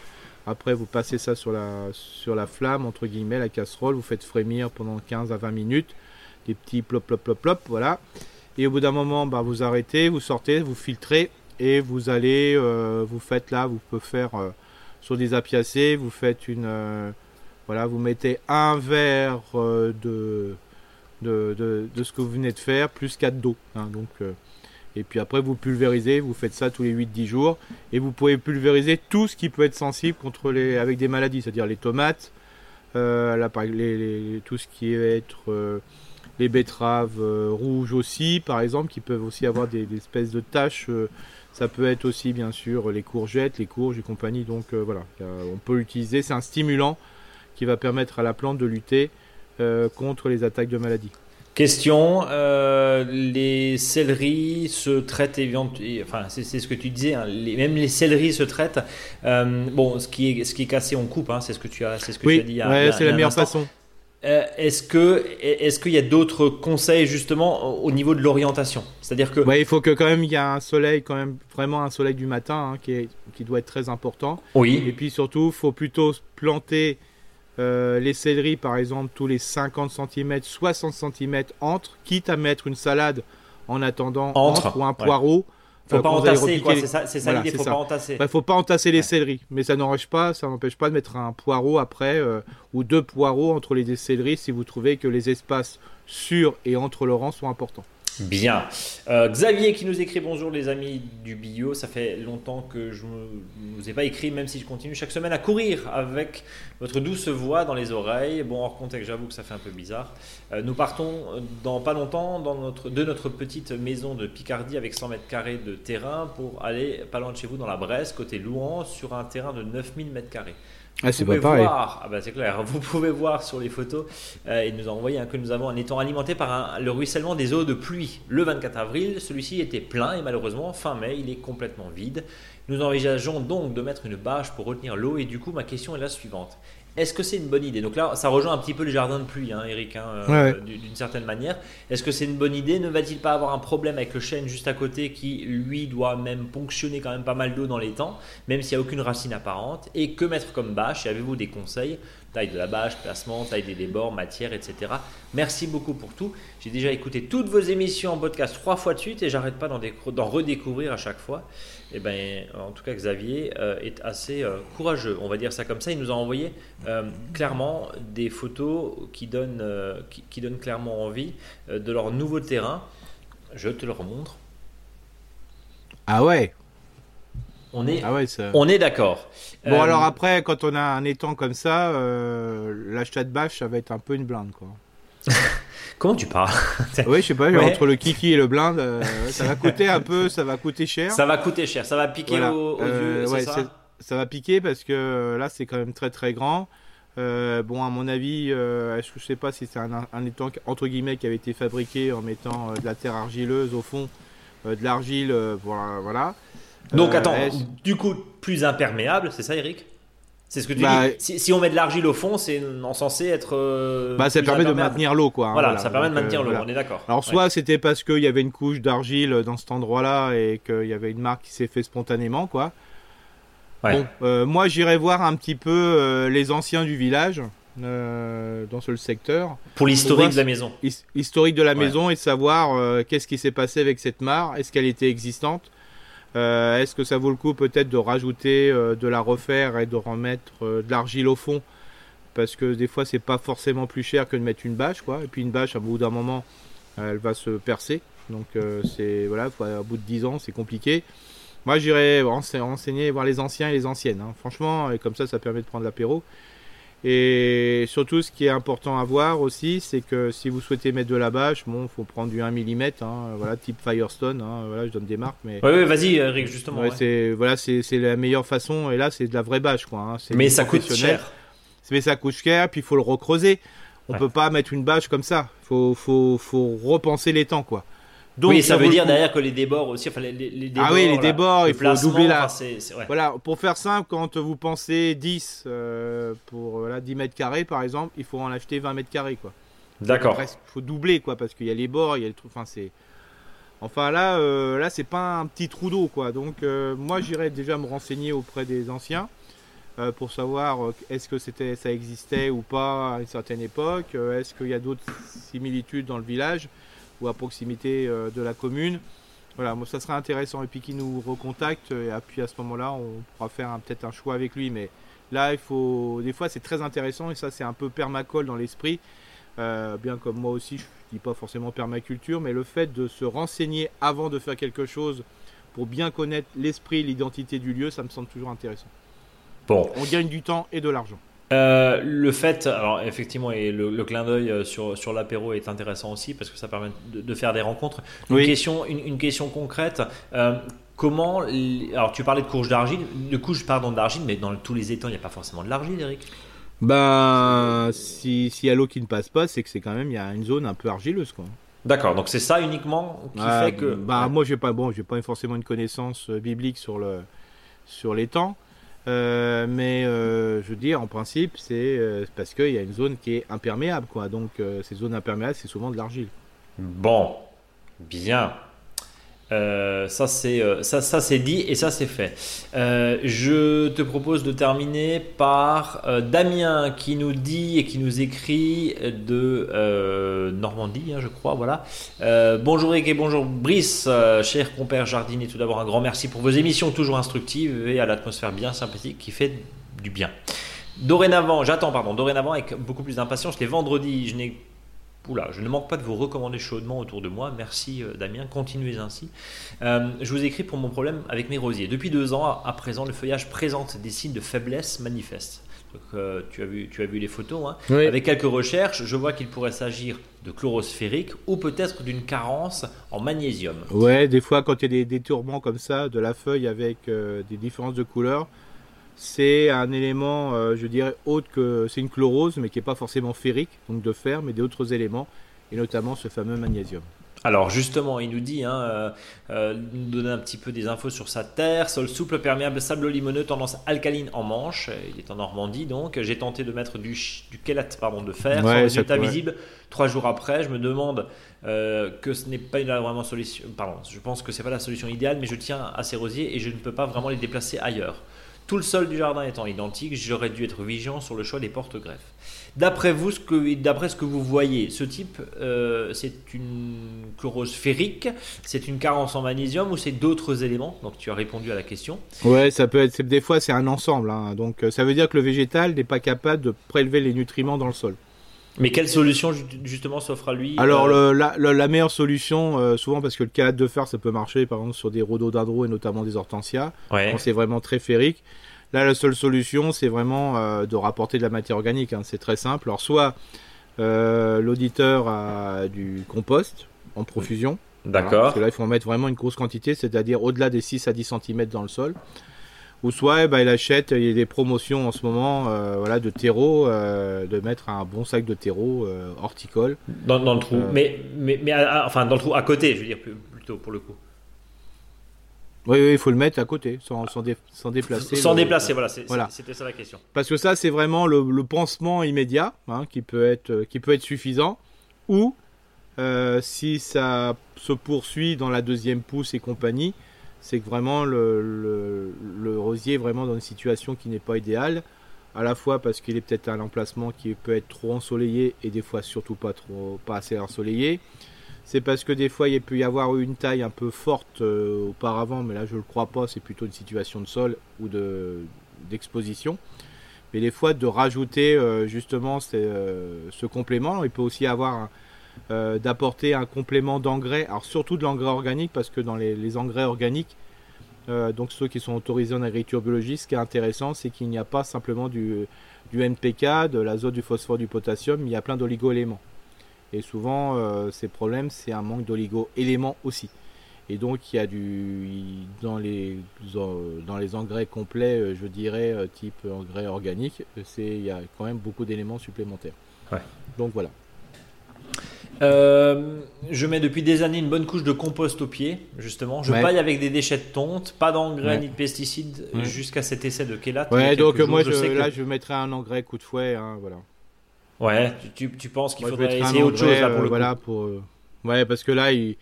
[SPEAKER 2] Après, vous passez ça sur la, sur la flamme, entre guillemets, la casserole. Vous faites frémir pendant 15 à 20 minutes. Des petits plop, plop, plop, plop, voilà. Et au bout d'un moment, bah, vous arrêtez, vous sortez, vous filtrez et vous allez, euh, vous faites là, vous pouvez faire euh, sur des apiacés, vous faites une, euh, voilà, vous mettez un verre de, de, de, ce que vous venez de faire plus 4 d'eau. hein. donc, Et puis après, vous pulvérisez, vous faites ça tous les 8-10 jours. Et vous pouvez pulvériser tout ce qui peut être sensible contre les, avec des maladies, c'est-à-dire les tomates, euh, les- tout ce qui va être euh, les betteraves euh, rouges aussi, par exemple, qui peuvent aussi avoir des, des espèces de taches. ça peut être aussi, bien sûr, les courgettes, les courges et compagnie. Donc voilà, on peut l'utiliser. C'est un stimulant qui va permettre à la plante de lutter contre les attaques de maladies.
[SPEAKER 1] Question euh, les céleris se traitent et- enfin c'est ce que tu disais hein, les- même les céleris se traitent Euh, bon ce qui est ce qui est cassé on coupe hein, c'est ce que tu as c'est ce que tu
[SPEAKER 2] Oui,
[SPEAKER 1] as dit
[SPEAKER 2] ouais, c'est la meilleure
[SPEAKER 1] instant.
[SPEAKER 2] façon.
[SPEAKER 1] Euh, est-ce que est-ce qu'il y a d'autres conseils justement au au niveau de l'orientation? C'est-à-dire que
[SPEAKER 2] Ouais, il faut que quand même il y a un soleil, quand même vraiment un soleil du matin hein, qui, est, qui doit être très important. Et
[SPEAKER 1] oui
[SPEAKER 2] puis surtout, il faut plutôt planter euh, les céleris par exemple tous les 50 cm, 60 cm entre, quitte à mettre une salade en attendant
[SPEAKER 1] Entre,
[SPEAKER 2] entre, ou un
[SPEAKER 1] ouais.
[SPEAKER 2] poireau.
[SPEAKER 1] faut
[SPEAKER 2] Euh,
[SPEAKER 1] pas
[SPEAKER 2] allez
[SPEAKER 1] entasser quoi c'est ça l'idée
[SPEAKER 2] c'est
[SPEAKER 1] faut
[SPEAKER 2] ça.
[SPEAKER 1] pas entasser
[SPEAKER 2] Bah, faut pas entasser les
[SPEAKER 1] Ouais.
[SPEAKER 2] céleris, mais ça n'empêche pas, ça n'empêche pas de mettre un poireau après euh, ou deux poireaux entre les céleris si vous trouvez que les espaces sur et entre le rang sont importants.
[SPEAKER 1] Bien. Euh, Xavier qui nous écrit bonjour les amis du bio. Ça fait longtemps que je ne vous ai pas écrit, même si je continue chaque semaine à courir avec votre douce voix dans les oreilles. Bon, hors contexte, j'avoue que ça fait un peu bizarre. Euh, nous partons dans pas longtemps dans notre, de notre petite maison de Picardie avec 100 mètres carrés de terrain pour aller pas loin de chez vous dans la Bresse, côté Louan, sur un terrain de 9000 mètres carrés.
[SPEAKER 2] Ah,
[SPEAKER 1] Vous pouvez voir, ah bah c'est clair, vous pouvez voir sur les photos euh, et nous envoyer hein, que nous avons un étang alimenté par un- le ruissellement des eaux de pluie. Le 24 avril, celui-ci était plein et malheureusement, fin mai, il est complètement vide. Nous envisageons donc de mettre une bâche pour retenir l'eau et du coup, ma question est la suivante. Est-ce que c'est une bonne idée? Donc là, ça rejoint un petit peu le jardin de pluie, hein, Eric, hein, euh,
[SPEAKER 2] Ouais.
[SPEAKER 1] d'une d'une certaine manière. Est-ce que c'est une bonne idée? Ne va-t-il pas avoir un problème avec le chêne juste à côté qui, lui, doit même ponctionner quand même pas mal d'eau dans les temps, même s'il n'y a aucune racine apparente? Et que mettre comme bâche? Et avez-vous des conseils Taille de la bâche, placement, taille des débords, matière, etc. Merci beaucoup pour tout. J'ai déjà écouté toutes vos émissions en podcast trois fois de suite et j'arrête pas d'en décou- d'en redécouvrir à chaque fois. Et ben, en tout cas, Xavier euh, est assez euh, courageux, on va dire ça comme ça. Il nous a envoyé euh, clairement des photos qui donnent, qui, qui donnent clairement envie de leur nouveau terrain. Je te le remontre.
[SPEAKER 2] Ah ouais,
[SPEAKER 1] On est,
[SPEAKER 2] ah ouais, ça.
[SPEAKER 1] on est d'accord.
[SPEAKER 2] Bon
[SPEAKER 1] Euh,
[SPEAKER 2] alors après, quand on a un étang comme ça, euh, l'achat de bâche, ça va être un peu une blinde quoi.
[SPEAKER 1] comment tu parles
[SPEAKER 2] Oui, je sais pas,
[SPEAKER 1] Ouais.
[SPEAKER 2] entre le kiki et le blinde, euh, ça va coûter un peu, ça va coûter cher.
[SPEAKER 1] Ça va coûter cher, ça va piquer
[SPEAKER 2] Voilà.
[SPEAKER 1] aux, aux
[SPEAKER 2] Euh,
[SPEAKER 1] yeux,
[SPEAKER 2] ouais,
[SPEAKER 1] ça
[SPEAKER 2] va piquer parce que euh, là c'est quand même très très grand. Euh, bon, à mon avis, euh, je sais pas si c'est un, un étang entre guillemets qui avait été fabriqué en mettant euh, de la terre argileuse au fond, euh, de l'argile, euh, voilà. voilà.
[SPEAKER 1] Donc
[SPEAKER 2] Euh,
[SPEAKER 1] attends, du coup, plus imperméable, c'est ça Eric? C'est ce que tu
[SPEAKER 2] Bah,
[SPEAKER 1] dis? Si, si on met de l'argile au fond, c'est en censé être. euh,
[SPEAKER 2] bah, ça permet de maintenir l'eau quoi. hein,
[SPEAKER 1] Voilà, ça permet de
[SPEAKER 2] euh,
[SPEAKER 1] maintenir l'eau,
[SPEAKER 2] voilà.
[SPEAKER 1] on est d'accord.
[SPEAKER 2] Alors
[SPEAKER 1] Ouais.
[SPEAKER 2] soit c'était parce qu'il y avait une couche d'argile dans cet endroit-là et qu'il y avait une marque qui s'est fait spontanément quoi.
[SPEAKER 1] Ouais.
[SPEAKER 2] Bon, euh, moi j'irai voir un petit peu euh, les anciens du village euh, dans ce secteur,
[SPEAKER 1] Pour l'historique de la maison.
[SPEAKER 2] his- historique de la
[SPEAKER 1] Ouais.
[SPEAKER 2] maison et savoir euh, qu'est-ce qui s'est passé avec cette mare, est-ce qu'elle était existante, Euh, est-ce que ça vaut le coup peut-être de rajouter, euh, de la refaire et de remettre euh, de l'argile au fond? Parce que des fois c'est pas forcément plus cher que de mettre une bâche quoi. Et puis une bâche à bout d'un moment elle va se percer. Donc c'est voilà à bout de 10 ans c'est compliqué. Moi j'irai rense- renseigner voir les anciens et les anciennes hein. franchement et comme ça ça permet de prendre l'apéro et surtout ce qui est important à voir aussi c'est que si vous souhaitez mettre de la bâche bon faut prendre du 1 mm hein, voilà type Firestone hein, voilà je donne des marques mais
[SPEAKER 1] Oui, oui, vas-y Eric, justement.
[SPEAKER 2] Ouais,
[SPEAKER 1] ouais.
[SPEAKER 2] c'est voilà c'est la meilleure façon et là c'est de la vraie bâche quoi hein.
[SPEAKER 1] Mais ça coûte cher.
[SPEAKER 2] mais ça coûte cher puis il faut le recreuser on
[SPEAKER 1] Ouais.
[SPEAKER 2] peut pas mettre une bâche comme ça faut faut faut repenser les temps quoi donc
[SPEAKER 1] oui, ça veut
[SPEAKER 2] le
[SPEAKER 1] dire derrière que les débords aussi, enfin les, les- les débords.
[SPEAKER 2] ah oui les
[SPEAKER 1] là,
[SPEAKER 2] débords
[SPEAKER 1] le
[SPEAKER 2] il faut doubler la
[SPEAKER 1] enfin, c'est- c'est- ouais.
[SPEAKER 2] voilà pour faire simple quand vous pensez 10 euh, pour voilà, 10 mètres carrés par exemple il faut en acheter 20 mètres carrés quoi
[SPEAKER 1] D'accord.
[SPEAKER 2] il faut doubler quoi parce qu'il y a les bords il y a les trucs enfin c'est enfin là euh, là c'est pas un petit trou d'eau quoi donc euh, moi j'irais déjà me renseigner auprès des anciens euh, pour savoir euh, est-ce que c'était ça existait ou pas à une certaine époque euh, est-ce qu'il y a d'autres similitudes dans le village ou à proximité euh, de la commune voilà moi ça serait intéressant et puis qu'il nous recontacte et puis à ce moment-là on pourra faire peut-être un choix avec lui mais là il faut des fois c'est très intéressant et ça c'est un peu permacole dans l'esprit euh, bien comme moi aussi, je dis pas forcément permaculture, mais le fait de se renseigner avant de faire quelque chose pour bien connaître l'esprit, l'identité du lieu, ça me semble toujours intéressant.
[SPEAKER 1] Bon.
[SPEAKER 2] On gagne du temps et de l'argent.
[SPEAKER 1] Euh, le fait, alors effectivement, et le, clin d'œil euh, sur, sur l'apéro est intéressant aussi parce que ça permet de, faire des rencontres. Une, question, une, question concrète. Euh, comment, alors tu parlais de couches d'argile, de couches pardon d'argile, mais dans tous les étangs, il n'y a pas forcément de l'argile, Eric?
[SPEAKER 2] Ben, si s'il y a l'eau qui ne passe pas, c'est que c'est quand même il y a une zone un peu argileuse, quoi.
[SPEAKER 1] D'accord, donc c'est ça uniquement qui fait que.
[SPEAKER 2] Bah, moi, j'ai pas, bon, j'ai pas forcément une connaissance biblique sur le sur l'étang. Euh, mais euh, je veux dire, en principe, c'est euh, parce qu'il y a une zone qui est imperméable, quoi. Donc, ces zones imperméables, c'est souvent de l'argile.
[SPEAKER 1] Bon, bien. Euh, ça c'est euh, ça, c'est dit et ça c'est fait. Euh, je te propose de terminer par Damien qui nous dit et qui nous écrit de Normandie, hein, je crois. Voilà. bonjour Eric et bonjour Brice, cher compère jardinier. Tout d'abord un grand merci pour vos émissions toujours instructives et à l'atmosphère bien sympathique qui fait du bien. Dorénavant, j'attends pardon. Dorénavant avec beaucoup plus d'impatience les vendredis. Je n'ai Oula, je ne manque pas de vous recommander chaudement autour de moi. Merci euh, Damien, continuez ainsi. Euh, je vous écris pour mon problème avec mes rosiers. Depuis deux ans à présent, le feuillage présente des signes de faiblesse manifestes. Euh, tu, as vu, tu as vu les photos. Hein. Avec quelques recherches, je vois qu'il pourrait s'agir de chlorosphérique ou peut-être d'une carence en magnésium.
[SPEAKER 2] Ouais, des fois quand il y a des, des tourments comme ça de la feuille avec des différences de couleur, c'est un élément, euh, je dirais, autre que c'est une chlorose, mais qui n'est pas forcément ferrique, donc de fer, mais d'autres éléments, et notamment ce fameux magnésium.
[SPEAKER 1] Alors justement, il nous dit, hein, euh, euh, nous donner un petit peu des infos sur sa terre, sol souple, perméable, sable limoneux, tendance alcaline en Manche. Il est en Normandie donc. J'ai tenté de mettre du, du pardon, de fer, sans résultat visible. Trois jours après, je me demande que ce n'est pas une vraiment solution. Pardon, je pense que c'est pas la solution idéale, mais je tiens à ces rosiers et je ne peux pas vraiment les déplacer ailleurs. Tout le sol du jardin étant identique, j'aurais dû être vigilant sur le choix des porte-greffes. D'après vous, ce que, d'après ce que vous voyez, ce type, euh, c'est une chlorose ferrique, c'est une carence en magnésium ou c'est d'autres éléments? Donc tu as répondu à la question.
[SPEAKER 2] Ouais, ça peut être. Des fois, c'est un ensemble. Hein. Donc euh, ça veut dire que le végétal n'est pas capable de prélever les nutriments dans le sol.
[SPEAKER 1] Mais quelle solution justement s'offre à lui
[SPEAKER 2] Alors euh la, meilleure solution, euh, souvent parce que le calate de fer ça peut marcher par exemple sur des rhododendrons et notamment des hortensias, quand c'est vraiment très ferrique. Là la seule solution c'est vraiment euh, de rapporter de la matière organique, hein. c'est très simple. Alors soit l'auditeur a du compost en profusion,
[SPEAKER 1] D'accord.
[SPEAKER 2] parce que là il faut en mettre vraiment une grosse quantité, c'est-à-dire au-delà des 6 à 10 cm dans le sol ou soit ben, il achète, il y a des promotions en ce moment euh, voilà, de terreau, euh, de mettre un bon sac de terreau euh, horticole.
[SPEAKER 1] Dans, le trou, mais, mais, mais enfin dans le trou à côté, je veux dire plutôt pour le coup.
[SPEAKER 2] Oui, oui, il faut le mettre à côté, sans, sans, déplacer.
[SPEAKER 1] Sans déplacer, voilà, c'était ça la question.
[SPEAKER 2] Parce que ça, c'est vraiment le, pansement immédiat hein, qui, peut être, qui peut être suffisant. Ou, si ça se poursuit dans la deuxième pousse et compagnie, c'est que vraiment le, rosier est vraiment dans une situation qui n'est pas idéale, à la fois parce qu'il est peut-être à un emplacement qui peut être trop ensoleillé et des fois surtout pas trop pas assez ensoleillé. C'est parce que des fois il peut y avoir une taille un peu forte euh, auparavant, mais là je ne le crois pas, c'est plutôt une situation de sol ou d'exposition. mais des fois de rajouter euh, justement euh, ce complément, il peut aussi avoir euh, d'apporter un complément d'engrais, alors surtout de l'engrais organique, parce que dans les, engrais organiques, euh, donc ceux qui sont autorisés en agriculture biologique, ce qui est intéressant, c'est qu'il n'y a pas simplement du, NPK, de l'azote, du phosphore, du potassium, il y a plein d'oligo-éléments. Et souvent, euh, ces problèmes, c'est un manque d'oligo-éléments aussi. Et donc, il y a du dans les dans les engrais complets, je dirais type engrais organique, il y a quand même beaucoup d'éléments supplémentaires. Donc voilà.
[SPEAKER 1] Euh, je mets depuis des années une bonne couche de compost au pied, justement. Je paille avec des déchets de tonte, pas d'engrais ni de pesticides jusqu'à cet essai de Kélat.
[SPEAKER 2] Ouais, donc moi, je, là, je mettrais un engrais coup de fouet, hein, voilà.
[SPEAKER 1] Ouais, tu, tu penses qu'il faudrait essayer autre chose là pour le
[SPEAKER 2] euh, voilà, Pour, euh, ouais, parce que là, il,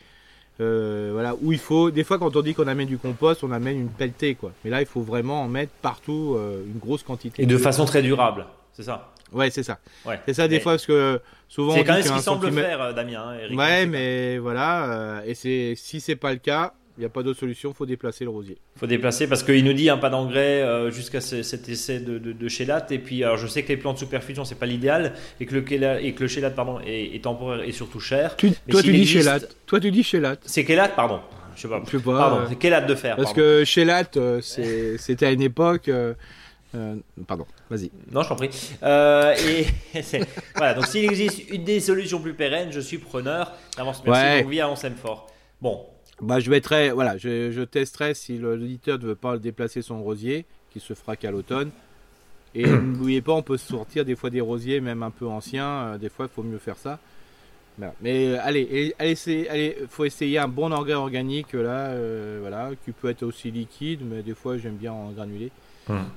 [SPEAKER 2] voilà, où il faut. Des fois, quand on dit qu'on amène du compost, on amène une pelletée, quoi. Mais là, il faut vraiment en mettre partout une grosse quantité.
[SPEAKER 1] Et de façon très durable, c'est ça?
[SPEAKER 2] Ouais, c'est ça. C'est ça des fois parce que souvent.
[SPEAKER 1] C'est quand même ce qu'il semble faire, euh, Damien. Hein,
[SPEAKER 2] ouais, mais voilà. Euh, et c'est si c'est pas le cas, Il n'y a pas d'autre solution, faut déplacer le rosier.
[SPEAKER 1] faut déplacer parce qu'il nous dit un pas d'engrais euh, jusqu'à ce- cet essai de, de, de chélat. Et puis, alors je sais que les plantes sous perfusion, c'est pas l'idéal et que le, chélat- et que le chélat pardon, est, est temporaire et surtout cher.
[SPEAKER 2] Tu-
[SPEAKER 1] Mais
[SPEAKER 2] toi, tu dis
[SPEAKER 1] existe-
[SPEAKER 2] chélat. Toi, tu dis chélat.
[SPEAKER 1] C'est chélat, pardon. Je sais pas.
[SPEAKER 2] Je sais pas.
[SPEAKER 1] Pardon,
[SPEAKER 2] euh,
[SPEAKER 1] c'est chélat de fer.
[SPEAKER 2] parce
[SPEAKER 1] pardon.
[SPEAKER 2] que chélat, euh, c'était à une époque. Euh, pardon, vas-y.
[SPEAKER 1] Non, je t'en prie. Euh, et voilà, donc s'il existe une des solutions plus pérennes, je suis preneur. Avance, merci,
[SPEAKER 2] Ouais.
[SPEAKER 1] avance aime fort. Bon,
[SPEAKER 2] Bah, je mettrai, voilà, je, je testerai si le- l'auditeur ne veut pas déplacer son rosier, qui se fera qu'à l'automne. Et n'oubliez pas, on peut sortir des fois des rosiers, même un peu anciens. euh, des fois, il faut mieux faire ça. Voilà. Mais allez, allez, allez, faut essayer un bon engrais organique là, voilà, qui peut être aussi liquide, mais des fois j'aime bien en granulé.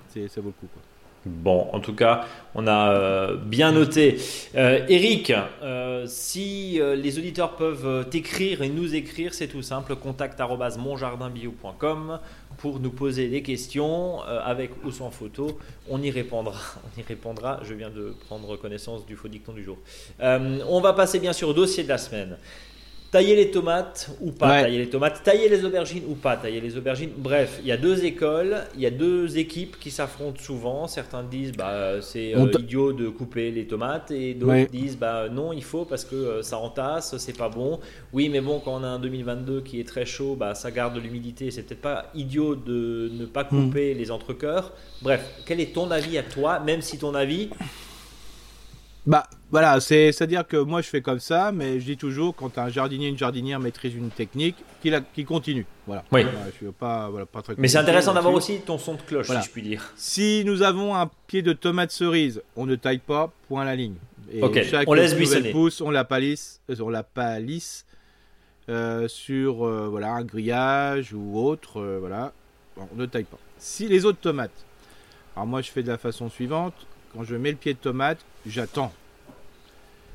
[SPEAKER 2] C'est, ça vaut le coup. Quoi.
[SPEAKER 1] Bon, en tout cas, on a euh, bien noté. Euh, Eric, euh, si euh, les auditeurs peuvent t'écrire et nous écrire, c'est tout simple. Contact arobase monjardinbio.com pour nous poser des questions avec ou sans photo. On y répondra. On y répondra. Je viens de prendre connaissance du faux dicton du jour. On va passer bien sûr au dossier de la semaine. Tailler les tomates ou pas
[SPEAKER 2] Ouais.
[SPEAKER 1] tailler les tomates, tailler les aubergines ou pas tailler les aubergines. Bref, il y a deux écoles, il y a deux équipes qui s'affrontent souvent. Certains disent bah c'est euh, idiot de couper les tomates et d'autres
[SPEAKER 2] Ouais.
[SPEAKER 1] disent bah non il faut parce que euh, ça entasse, c'est pas bon. Oui mais bon quand on a un 2022 qui est très chaud, bah ça garde de l'humidité. C'est peut-être pas idiot de ne pas
[SPEAKER 2] Hmm.
[SPEAKER 1] couper les entrecœurs. Bref, quel est ton avis à toi, même si ton avis
[SPEAKER 2] Bah voilà, c'est, c'est-à-dire que moi je fais comme ça, mais je dis toujours quand un jardinier, une jardinière maîtrise une technique, qu'il, continue. Voilà.
[SPEAKER 1] Oui.
[SPEAKER 2] Voilà, je suis pas, voilà, pas très.
[SPEAKER 1] Mais c'est intéressant d'avoir aussi ton son de cloche
[SPEAKER 2] Voilà.
[SPEAKER 1] si je puis dire.
[SPEAKER 2] Si nous avons un pied de tomate cerise, on ne taille pas, point la ligne. Et
[SPEAKER 1] Ok,
[SPEAKER 2] chaque
[SPEAKER 1] on laisse buissonner.
[SPEAKER 2] pousse, on la palisse, euh, on la palisse euh, sur euh, voilà un grillage ou autre, euh, voilà. On ne taille pas. Si les autres tomates, alors moi je fais de la façon suivante. Quand je mets le pied de tomate, j'attends.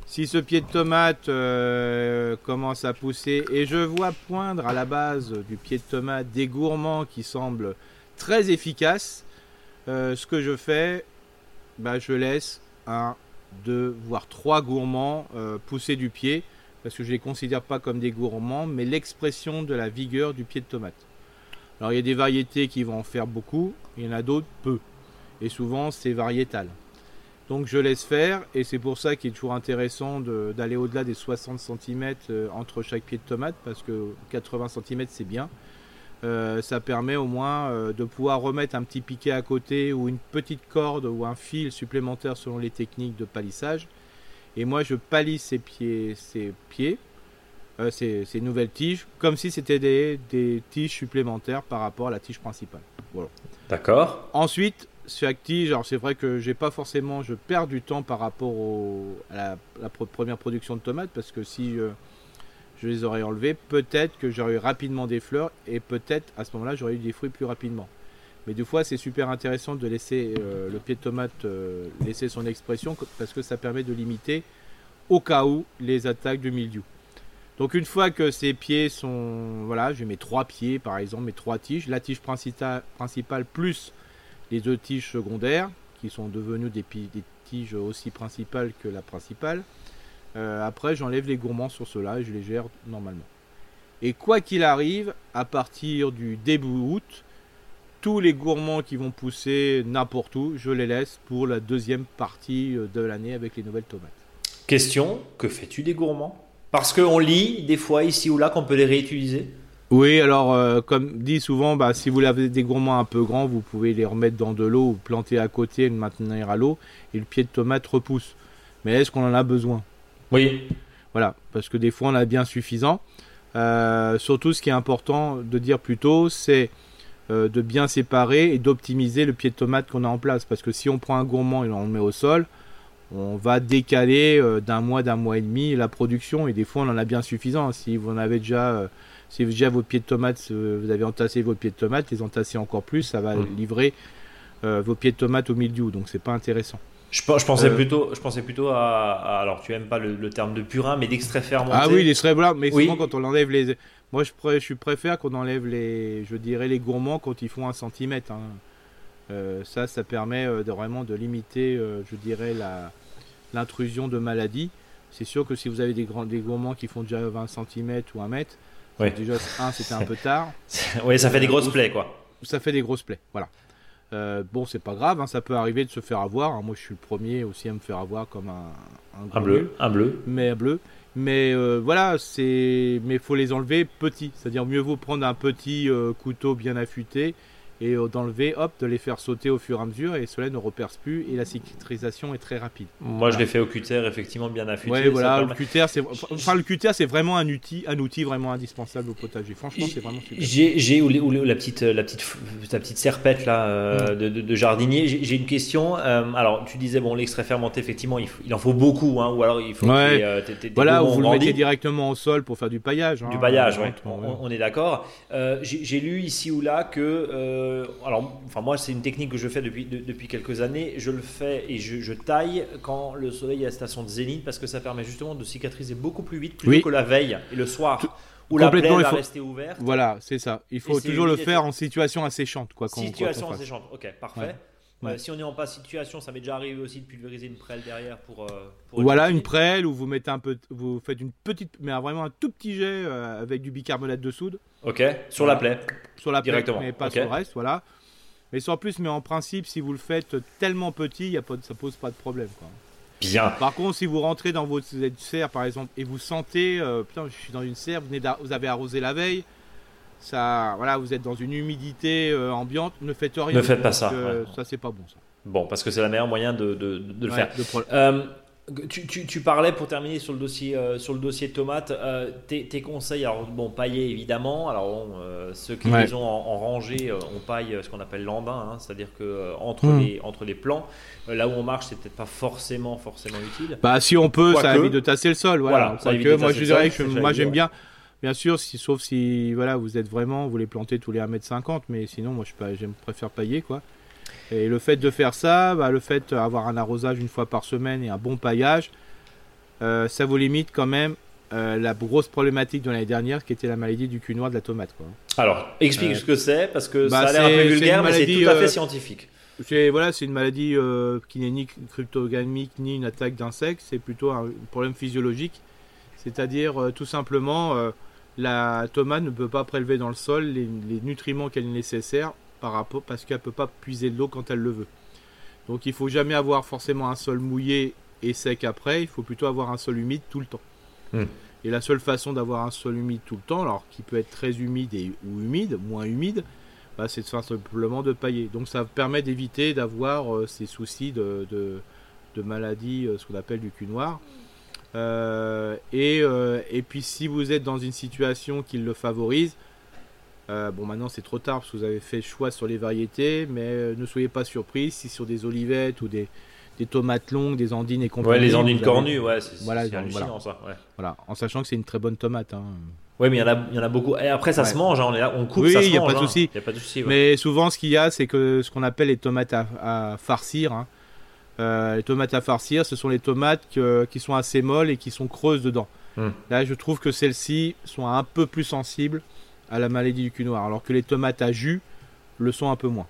[SPEAKER 2] Si ce pied de tomate euh, commence à pousser et je vois poindre à la base du pied de tomate des gourmands qui semblent très efficaces, euh, ce que je fais, bah, je laisse un, deux, voire trois gourmands euh, pousser du pied, parce que je les considère pas comme des gourmands, mais l'expression de la vigueur du pied de tomate. Alors il y a des variétés qui vont en faire beaucoup, il y en a d'autres peu, et souvent c'est variétal. Donc je laisse faire, et c'est pour ça qu'il est toujours intéressant d'aller au-delà des 60 cm entre chaque pied de tomate, parce que 80 cm c'est bien. Euh, ça permet au moins euh, de pouvoir remettre un petit piquet à côté ou une petite corde ou un fil supplémentaire selon les techniques de palissage. Et moi je palisse ces pieds, ces pieds, euh, ces, ces nouvelles tiges, comme si c'était des, des tiges supplémentaires par rapport à la tige principale.
[SPEAKER 1] D'accord.
[SPEAKER 2] Ensuite, chaque tige, alors c'est vrai que j'ai pas forcément, je perds du temps par rapport à la, première production de tomates parce que si je, je les aurais enlevées, peut-être que j'aurais eu rapidement des fleurs et peut-être à ce moment-là j'aurais eu des fruits plus rapidement. Mais des fois, c'est super intéressant de laisser euh, le pied de tomate euh, laisser son expression parce que ça permet de limiter au cas où les attaques de mildiou. Donc une fois que ces pieds sont, voilà, j'ai mes trois pieds par exemple, mes trois tiges, la tige principale plus les deux tiges secondaires qui sont devenues des, tiges aussi principales que la principale. Euh, après, j'enlève les gourmands sur cela et je les gère normalement. Et quoi qu'il arrive, à partir du début août, tous les gourmands qui vont pousser n'importe où, je les laisse pour la deuxième partie euh, de l'année avec les nouvelles tomates.
[SPEAKER 1] Question, que fais-tu des gourmands? Parce qu'on lit des fois ici ou là qu'on peut les réutiliser.
[SPEAKER 2] Oui, alors euh, comme dit souvent, bah, si vous avez des gourmands un peu grands, vous pouvez les remettre dans de l'eau ou planter à côté et le maintenir à l'eau et le pied de tomate repousse. Mais est-ce qu'on en a besoin?
[SPEAKER 1] Oui.
[SPEAKER 2] Voilà, parce que des fois on a bien suffisant. Euh, surtout, ce qui est important de dire plutôt, c'est euh, de bien séparer et d'optimiser le pied de tomate qu'on a en place. Parce que si on prend un gourmand et on le met au sol, on va décaler d'un mois, d'un mois et demi la production. Et des fois, on en a bien suffisant. Si vous en avez déjà, si déjà vos pieds de tomate, euh, vous avez entassé vos pieds de tomate, les entasser encore plus, ça va
[SPEAKER 1] Mhm.
[SPEAKER 2] livrer euh, vos pieds de tomate au milieu. Donc, c'est pas intéressant.
[SPEAKER 1] Je, pe- je pensais
[SPEAKER 2] Euh.
[SPEAKER 1] plutôt, je pensais plutôt à, à- alors tu aimes pas le, le terme de purin, mais d'extrait fermenté.
[SPEAKER 2] Ah oui, les cerises blancs, mais
[SPEAKER 1] Oui.
[SPEAKER 2] souvent quand on enlève les. Moi, je, pré- je préfère qu'on enlève les. Je dirais les gourmands quand ils font un centimètre. hein. Euh, ça, ça permet de vraiment de limiter, je dirais, la l'intrusion de maladies. C'est sûr que si vous avez des grands des gourmands qui font déjà 20 cm ou 1 mètre,
[SPEAKER 1] Oui.
[SPEAKER 2] Déjà, un, c'était un peu tard.
[SPEAKER 1] oui, ça fait des
[SPEAKER 2] Euh,
[SPEAKER 1] grosses plaies, quoi.
[SPEAKER 2] Ça fait des grosses plaies, voilà. Euh, bon, c'est pas grave, hein, ça peut arriver de se faire avoir. hein. Moi, je suis le premier aussi à me faire avoir comme un, un
[SPEAKER 1] Un
[SPEAKER 2] nul,
[SPEAKER 1] bleu, un bleu.
[SPEAKER 2] mais bleu. Mais euh, voilà, c'est. Mais faut les enlever petits. C'est-à-dire, mieux vaut prendre un petit euh, couteau bien affûté et euh, d'enlever, hop, de les faire sauter au fur et à mesure et cela ne reperce plus et la cicatrisation est très rapide.
[SPEAKER 1] Moi, je l'ai fait au cutter, effectivement, bien affûté.
[SPEAKER 2] Ouais, voilà,
[SPEAKER 1] permet-
[SPEAKER 2] le cutter, c'est enfin le cutter, c'est vraiment un outil, un outil vraiment indispensable au potager. Franchement, c'est vraiment super.
[SPEAKER 1] J'ai, ou, la petite, la petite, la petite serpette là euh, de, de- de jardinier. J'ai, une question. euh, alors, tu disais bon, l'extrait fermenté, effectivement, il, faut- il en faut beaucoup, hein, ou alors il faut.
[SPEAKER 2] Ouais.
[SPEAKER 1] ait, euh, tes- tes- tes
[SPEAKER 2] Voilà,
[SPEAKER 1] gourmands
[SPEAKER 2] vous le mettez directement au sol pour faire du paillage.
[SPEAKER 1] Du
[SPEAKER 2] hein,
[SPEAKER 1] paillage,
[SPEAKER 2] euh,
[SPEAKER 1] ouais. On, on est d'accord. Euh, j'ai lu ici ou là que, euh, alors, enfin moi c'est une technique que je fais depuis de- depuis quelques années. Je le fais et je, je taille quand le soleil est à la station de zénith parce que ça permet justement de cicatriser beaucoup plus vite plutôt
[SPEAKER 2] Oui.
[SPEAKER 1] que la veille et le soir où la plaie
[SPEAKER 2] complètement, il
[SPEAKER 1] va
[SPEAKER 2] faut-
[SPEAKER 1] rester ouverte.
[SPEAKER 2] Voilà, c'est ça. Il faut
[SPEAKER 1] Et
[SPEAKER 2] toujours le faire en situation asséchante, quoi. qu'on-
[SPEAKER 1] Situation
[SPEAKER 2] quoi
[SPEAKER 1] asséchante. Ok, parfait.
[SPEAKER 2] Ouais.
[SPEAKER 1] Euh, si on n'est en pas situation, ça m'est déjà arrivé aussi de pulvériser une prêle derrière pour. euh, pour
[SPEAKER 2] Voilà, une prêle où vous mettez un peu, vous faites une petite, mais vraiment un tout petit jet euh, avec du bicarbonate de soude
[SPEAKER 1] Ok, sur
[SPEAKER 2] Voilà.
[SPEAKER 1] la plaie.
[SPEAKER 2] sur la plaie, mais pas sur le reste, voilà. Mais sans plus, mais en principe, si vous le faites tellement petit, y a pas, de- ça pose pas de problème, quoi.
[SPEAKER 1] Bien.
[SPEAKER 2] Par contre, si vous rentrez dans votre serre, par exemple, et vous sentez, putain, je suis dans une serre, vous, venez d'ar- vous avez arrosé la veille, ça, voilà, vous êtes dans une humidité euh, ambiante, ne faites rien.
[SPEAKER 1] Ne faites pas ça,
[SPEAKER 2] que
[SPEAKER 1] ouais.
[SPEAKER 2] Ça, c'est pas bon, ça.
[SPEAKER 1] Bon, parce que c'est le meilleur moyen de, de- de le
[SPEAKER 2] Ouais,
[SPEAKER 1] faire.
[SPEAKER 2] de
[SPEAKER 1] Euh, tu, tu- tu parlais pour terminer sur le dossier euh, sur le dossier tomate euh, tes, tes conseils alors bon pailler évidemment alors euh, ceux qui
[SPEAKER 2] Ouais.
[SPEAKER 1] les ont en, en rangée euh, on paille euh, ce qu'on appelle l'andin hein, c'est-à-dire que euh, entre
[SPEAKER 2] Hmm.
[SPEAKER 1] les entre les plants euh, là où on marche c'est peut-être pas forcément forcément utile
[SPEAKER 2] Bah, si on peut, ça
[SPEAKER 1] Quoique.
[SPEAKER 2] évite de tasser le sol. Voilà.
[SPEAKER 1] Voilà, ça de
[SPEAKER 2] moi, je dirais que
[SPEAKER 1] que
[SPEAKER 2] moi, j'aime bien. Bien sûr, si, sauf si voilà, vous êtes vraiment, vous les plantez tous les 1m50, mais sinon, moi, je, pas- préfère pailler. quoi. Et le fait de faire ça, bah, le fait d'avoir un arrosage une fois par semaine et un bon paillage, euh, ça vous limite quand même euh, la grosse problématique de l'année dernière qui était la maladie du cul noir de la tomate. Quoi.
[SPEAKER 1] alors explique
[SPEAKER 2] Euh,
[SPEAKER 1] ce que c'est parce que
[SPEAKER 2] bah,
[SPEAKER 1] ça a l'air un peu vulgaire
[SPEAKER 2] une
[SPEAKER 1] mais c'est
[SPEAKER 2] maladie,
[SPEAKER 1] tout à fait scientifique
[SPEAKER 2] C'est voilà, c'est une maladie qui n'est ni cryptogamique ni une attaque d'insectes, c'est plutôt un problème physiologique. C'est-à-dire tout simplement la tomate ne peut pas prélever dans le sol les, les nutriments qu'elle est nécessaire par rapport parce qu'elle peut pas puiser de l'eau quand elle le veut. Donc il faut jamais avoir forcément un sol mouillé et sec après, il faut plutôt avoir un sol humide tout le temps.
[SPEAKER 1] Hmm.
[SPEAKER 2] Et la seule façon d'avoir un sol humide tout le temps, alors qui peut être très humide et, ou humide, moins humide, bah, c'est simplement de pailler. Donc ça permet d'éviter d'avoir euh, ces soucis de, de, de maladie, euh, ce qu'on appelle du cul noir. Euh, et, euh, et puis si vous êtes dans une situation qui le favorise, euh, bon maintenant c'est trop tard parce que vous avez fait choix sur les variétés, mais ne soyez pas surpris si sur des olivettes ou des, des tomates longues, des andines et compagnie.
[SPEAKER 1] ouais les andines
[SPEAKER 2] avez-
[SPEAKER 1] cornues ouais c'est
[SPEAKER 2] Voilà,
[SPEAKER 1] hallucinant ça ouais.
[SPEAKER 2] Voilà, en sachant que c'est une très bonne tomate. hein.
[SPEAKER 1] Ouais, mais il y en a, il y en a beaucoup. Et après, ça
[SPEAKER 2] Ouais.
[SPEAKER 1] se mange, hein, on, est là, on coupe,
[SPEAKER 2] Oui,
[SPEAKER 1] ça se
[SPEAKER 2] y a
[SPEAKER 1] mange.
[SPEAKER 2] pas de
[SPEAKER 1] hein.
[SPEAKER 2] souci.
[SPEAKER 1] Y a pas de souci. ouais.
[SPEAKER 2] Mais souvent, ce qu'il y a, c'est que ce qu'on appelle les tomates à, à farcir. hein. Euh, les tomates à farcir, ce sont les tomates que- qui sont assez molles et qui sont creuses dedans.
[SPEAKER 1] Hmm.
[SPEAKER 2] Là, je trouve que celles-ci sont un peu plus sensibles à la maladie du cul noir, alors que les tomates à jus le sont un peu moins.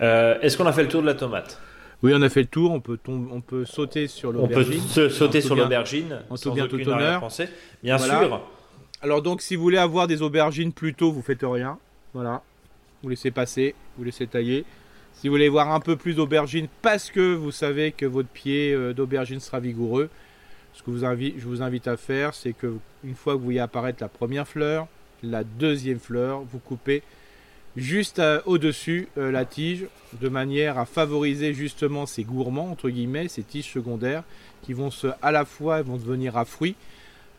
[SPEAKER 1] Euh, Est-ce qu'on a fait le tour de la tomate?
[SPEAKER 2] Oui, on a fait le tour. On peut, tom- on peut sauter sur
[SPEAKER 1] On peut
[SPEAKER 2] l'aubergine.
[SPEAKER 1] sauter sur l'aubergine
[SPEAKER 2] en tout bien, tout honneur.
[SPEAKER 1] Bien
[SPEAKER 2] Voilà.
[SPEAKER 1] sûr.
[SPEAKER 2] Alors donc, si vous voulez avoir des aubergines plus tôt, vous faites rien. Voilà. Vous laissez passer, vous laissez tailler. Si vous voulez voir un peu plus d'aubergines parce que vous savez que votre pied euh, d'aubergine sera vigoureux, ce que je vous invite à faire, c'est que une fois que vous voyez apparaître la première fleur, la deuxième fleur, vous coupez juste à- au-dessus euh, la tige de manière à favoriser justement ces gourmands entre guillemets, ces tiges secondaires qui vont se à la fois vont devenir à fruits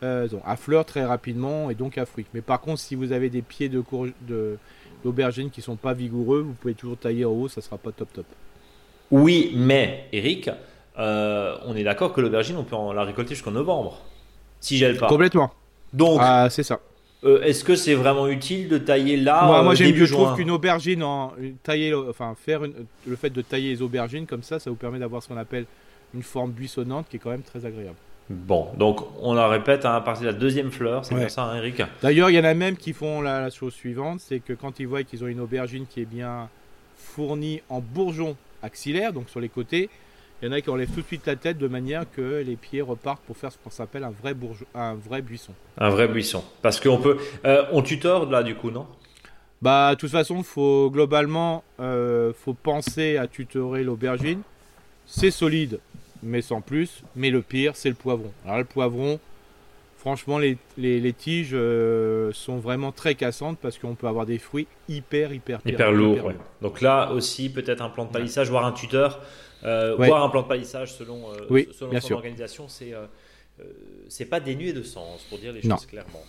[SPEAKER 2] euh, donc à fleurs très rapidement et donc à fruits. Mais par contre, si vous avez des pieds de courge- de d'aubergine qui sont pas vigoureux, vous pouvez toujours tailler en haut, ça sera pas top top.
[SPEAKER 1] Oui, mais Eric, euh, on est d'accord que l'aubergine, on peut en la récolter jusqu'en novembre, si gèle pas.
[SPEAKER 2] Complètement.
[SPEAKER 1] Donc,
[SPEAKER 2] Ah, c'est ça.
[SPEAKER 1] euh, est-ce que c'est vraiment utile de tailler là
[SPEAKER 2] moi,
[SPEAKER 1] euh,
[SPEAKER 2] moi
[SPEAKER 1] début
[SPEAKER 2] je trouve qu'une aubergine en une- tailler, enfin faire une- le fait de tailler les aubergines comme ça, ça vous permet d'avoir ce qu'on appelle une forme buissonnante qui est quand même très agréable.
[SPEAKER 1] Bon, donc on la répète hein, à partir de la deuxième fleur, c'est
[SPEAKER 2] Ouais.
[SPEAKER 1] ça, hein, Eric
[SPEAKER 2] D'ailleurs, il y en a même qui font la, la chose suivante, c'est que quand ils voient qu'ils ont une aubergine qui est bien fournie en bourgeons axillaires, donc sur les côtés, Il y en a qui enlèvent tout de suite la tête de manière que les pieds repartent pour faire ce qu'on s'appelle un vrai, un vrai buisson.
[SPEAKER 1] Un vrai buisson. Parce qu'on peut. Euh, on tutore là du coup, non?
[SPEAKER 2] Bah, de toute façon, faut globalement, euh, faut penser à tutorer l'aubergine. C'est solide, mais sans plus. Mais le pire, c'est le poivron. Alors le poivron, franchement, les, les, tiges euh, sont vraiment très cassantes parce qu'on peut avoir des fruits hyper, hyper,
[SPEAKER 1] hyper, hyper lourds. Donc là aussi, peut-être un plan de palissage, voire un tuteur. Euh, voir un plan de palissage selon, euh, selon son organisation, c'est euh, c'est pas dénué de sens, pour dire les choses clairement.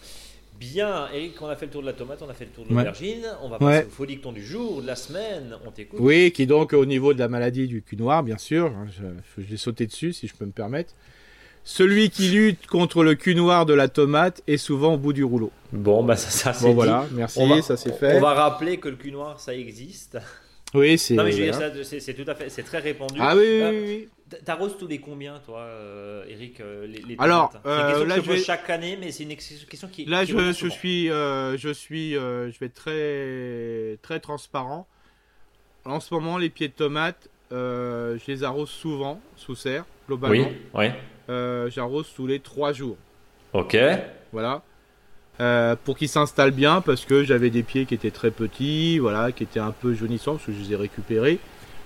[SPEAKER 1] Bien, Eric, on a fait le tour de la tomate, on a fait le tour de l'aubergine. On va passer au folicton du jour, de la semaine. On t'écoute.
[SPEAKER 2] Oui, qui donc au niveau de la maladie du cul noir, bien sûr. Hein, je, je vais sauter dessus, si je peux me permettre. Celui qui lutte contre le cul noir de la tomate est souvent au bout du rouleau.
[SPEAKER 1] Bon, bah ça, ça c'est
[SPEAKER 2] bon, voilà, merci, ça c'est fait.
[SPEAKER 1] On va rappeler que le cul noir, ça existe.
[SPEAKER 2] Oui, c'est.
[SPEAKER 1] Non, mais je veux dire, c'est tout à fait, c'est très répandu.
[SPEAKER 2] Ah oui, oui, euh, oui.
[SPEAKER 1] T'arroses tous les combien, toi, euh, Eric euh, les, les
[SPEAKER 2] Alors,
[SPEAKER 1] euh, là, je vais... chaque année, mais c'est une question qui.
[SPEAKER 2] Là,
[SPEAKER 1] qui
[SPEAKER 2] je, je, suis, je suis, je vais être très, très transparent. En ce moment, les pieds de tomates, je les arrose souvent sous serre, globalement.
[SPEAKER 1] Oui,
[SPEAKER 2] oui. J'arrose tous les trois jours.
[SPEAKER 1] Ok.
[SPEAKER 2] Voilà. Euh, pour qu'ils s'installent bien parce que j'avais des pieds qui étaient très petits, voilà, qui étaient un peu jaunissants parce que je les ai récupérés.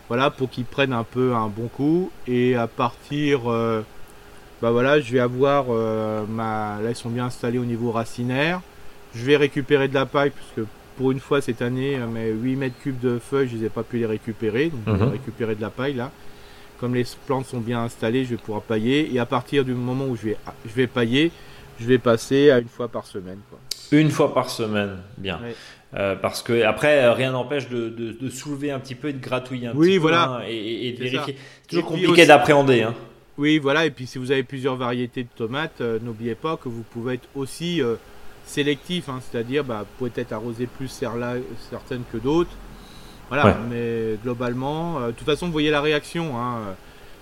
[SPEAKER 2] Voilà, pour qu'ils prennent un peu un bon coup. Et à partir, euh, bah voilà, je vais avoir euh, ma. Là, ils sont bien installés au niveau racinaire. Je vais récupérer de la paille puisque pour une fois cette année, mes 8 mètres cubes de feuilles, je les ai pas pu les récupérer. Donc, je vais mhm. récupérer de la paille là. Comme les plantes sont bien installées, je vais pouvoir pailler. Et à partir du moment où je vais, je vais pailler, je vais passer à une fois par semaine. Quoi.
[SPEAKER 1] Une fois par semaine, bien. Euh, parce que après, euh, rien n'empêche de, de, soulever un petit peu et de gratouiller un
[SPEAKER 2] oui,
[SPEAKER 1] petit
[SPEAKER 2] voilà.
[SPEAKER 1] peu hein, et, de vérifier. C'est toujours compliqué d'appréhender. Hein.
[SPEAKER 2] Oui, voilà. Et puis si vous avez plusieurs variétés de tomates, euh, n'oubliez pas que vous pouvez être aussi sélectif. Hein, C'est-à-dire, bah, vous pouvez peut-être arroser plus certaines que d'autres. Voilà. Mais globalement, de toute façon, vous voyez la réaction. Hein,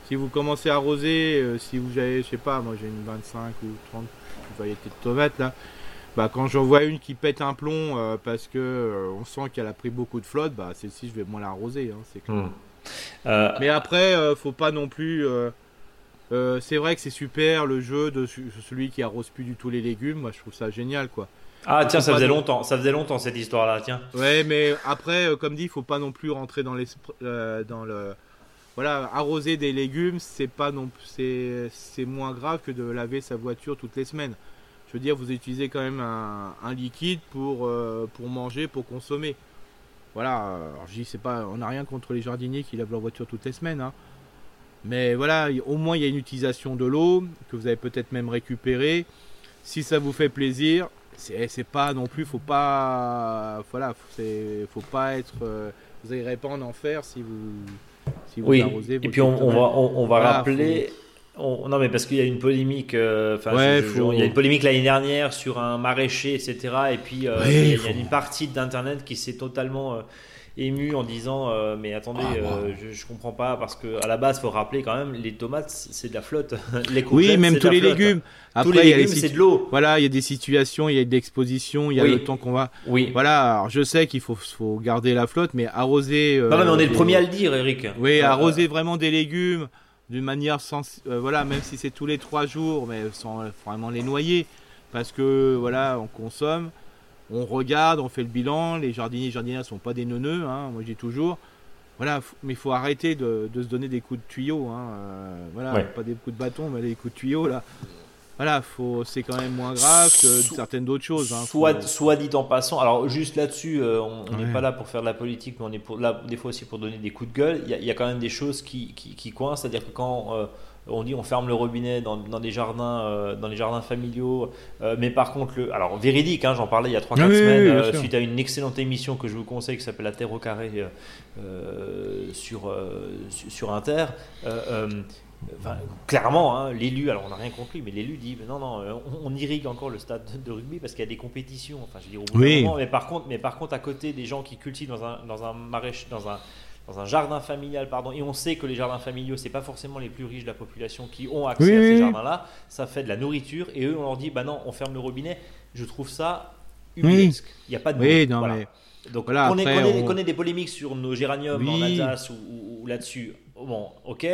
[SPEAKER 2] si vous commencez à arroser, si vous avez, je sais pas, moi j'ai une 25 ou 30 variété de tomates là. Bah, quand j'en vois une qui pète un plomb euh, parce que euh, on sent qu'elle a pris beaucoup de flotte, bah celle-ci je vais moins l'arroser, hein, c'est clair. Euh, Mais après, faut pas non plus. c'est vrai que c'est super le jeu de celui qui arrose plus du tout les légumes. Moi, je trouve ça génial, quoi.
[SPEAKER 1] Ah tiens, ça faisait longtemps, ça faisait longtemps cette histoire-là, tiens.
[SPEAKER 2] Ouais, mais après, comme dit, il faut pas non plus rentrer dans dans le voilà, arroser des légumes, c'est pas non c'est c'est moins grave que de laver sa voiture toutes les semaines. Je veux dire, vous utilisez quand même un, liquide pour euh, pour manger, pour consommer. Voilà, alors je dis c'est pas, on n'a rien contre les jardiniers qui lavent leur voiture toutes les semaines, hein. Mais voilà, au moins il y a une utilisation de l'eau que vous avez peut-être même récupérée. Si ça vous fait plaisir, c'est pas non plus, faut pas, voilà, faut pas être, euh, vous allez répandre en fer si vous
[SPEAKER 1] oui. Et puis on, va, on, va rappeler. Non, mais parce qu'il y a une polémique. Euh, il y a une polémique l'année dernière sur un maraîcher, etc. Et puis euh, il y a une partie d'internet qui s'est totalement euh, ému en disant mais attendez ah, je, je, comprends pas parce que à la base faut rappeler quand même les tomates c'est de la flotte.
[SPEAKER 2] Les oui même tous les légumes.
[SPEAKER 1] Après tous les légumes c'est de l'eau.
[SPEAKER 2] voilà il y a des situations il y a de l'exposition il y a le temps qu'on va.
[SPEAKER 1] Oui.
[SPEAKER 2] Voilà alors je sais qu'il faut, faut garder la flotte mais arroser
[SPEAKER 1] non, mais on est le premier à le dire Eric.
[SPEAKER 2] Oui arroser vraiment des légumes d'une manière sans voilà même si c'est tous les trois jours mais sans vraiment les noyer parce que voilà on consomme on regarde, on fait le bilan. Les jardiniers et jardinières sont pas des neuneux, hein, moi je dis toujours. Voilà, mais il faut arrêter de, se donner des coups de tuyau. Hein, euh, voilà, pas des coups de bâton, mais des coups de tuyau là. Voilà, faut, c'est quand même moins grave que certaines d'autres choses. Hein,
[SPEAKER 1] soit, soit dit en passant, alors juste là-dessus, euh, on n'est pas là pour faire de la politique, mais on est pour, là des fois aussi pour donner des coups de gueule. Il y, a quand même des choses qui, qui, coincent, c'est-à-dire que quand euh, on dit on ferme le robinet dans, des jardins euh, dans les jardins familiaux mais par contre le alors véridique hein, j'en parlais il y a 3 4 semaines suite à une excellente émission que je vous conseille qui s'appelle la terre au carré sur sur Inter clairement, hein, l'élu, alors on n'a rien compris, mais l'élu dit non, non, on, irrigue encore le stade de rugby parce qu'il y a des compétitions. Enfin, je dis au bout moment, mais par contre, mais par contre, à côté des gens qui cultivent dans un dans un dans un dans un jardin familial, pardon, et on sait que les jardins familiaux, c'est pas forcément les plus riches de la population qui ont accès à ces jardins-là, ça fait de la nourriture, et eux, on leur dit, bah non, on ferme le robinet. Je trouve ça ubuesque. Il n'y a pas de.
[SPEAKER 2] Oui, non, mais.
[SPEAKER 1] Donc, voilà, on, est, connaît, des polémiques sur nos géraniums en Alsace ou, là-dessus. Bon, ok.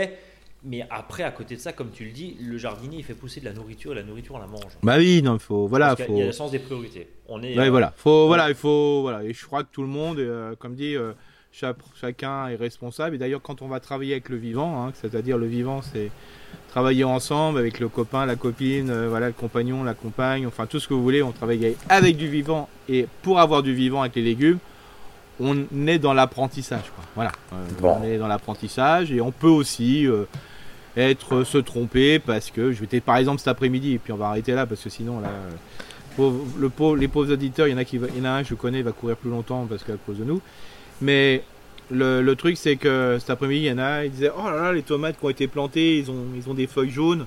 [SPEAKER 1] Mais après, à côté de ça, comme tu le dis, le jardinier il fait pousser de la nourriture et la nourriture on la mange.
[SPEAKER 2] Bah oui, non, il faut, voilà,
[SPEAKER 1] Parce
[SPEAKER 2] faut.
[SPEAKER 1] y a le sens des priorités. On est.
[SPEAKER 2] Ouais,
[SPEAKER 1] euh,
[SPEAKER 2] voilà, faut, voilà, il faut, voilà, et je crois que tout le monde, euh, comme dit, euh, cha- chacun est responsable. Et d'ailleurs, quand on va travailler avec le vivant, hein, c'est-à-dire le vivant, c'est travailler ensemble avec le copain, la copine, euh, voilà, le compagnon, la compagne, enfin tout ce que vous voulez. On travaille avec- avec du vivant et pour avoir du vivant avec les légumes, on est dans l'apprentissage, quoi. Voilà, Euh,
[SPEAKER 1] Bon.
[SPEAKER 2] on est dans l'apprentissage et on peut aussi. euh, être se tromper parce que je vais par exemple cet après-midi et puis on va arrêter là parce que sinon là euh, pauvre- le pauvre- les pauvres auditeurs il y en a qui il y en a un je connais va courir plus longtemps parce qu'à cause de nous mais le, le truc c'est que cet après-midi il y en a il disait oh là là les tomates qui ont été plantées ils ont ils ont des feuilles jaunes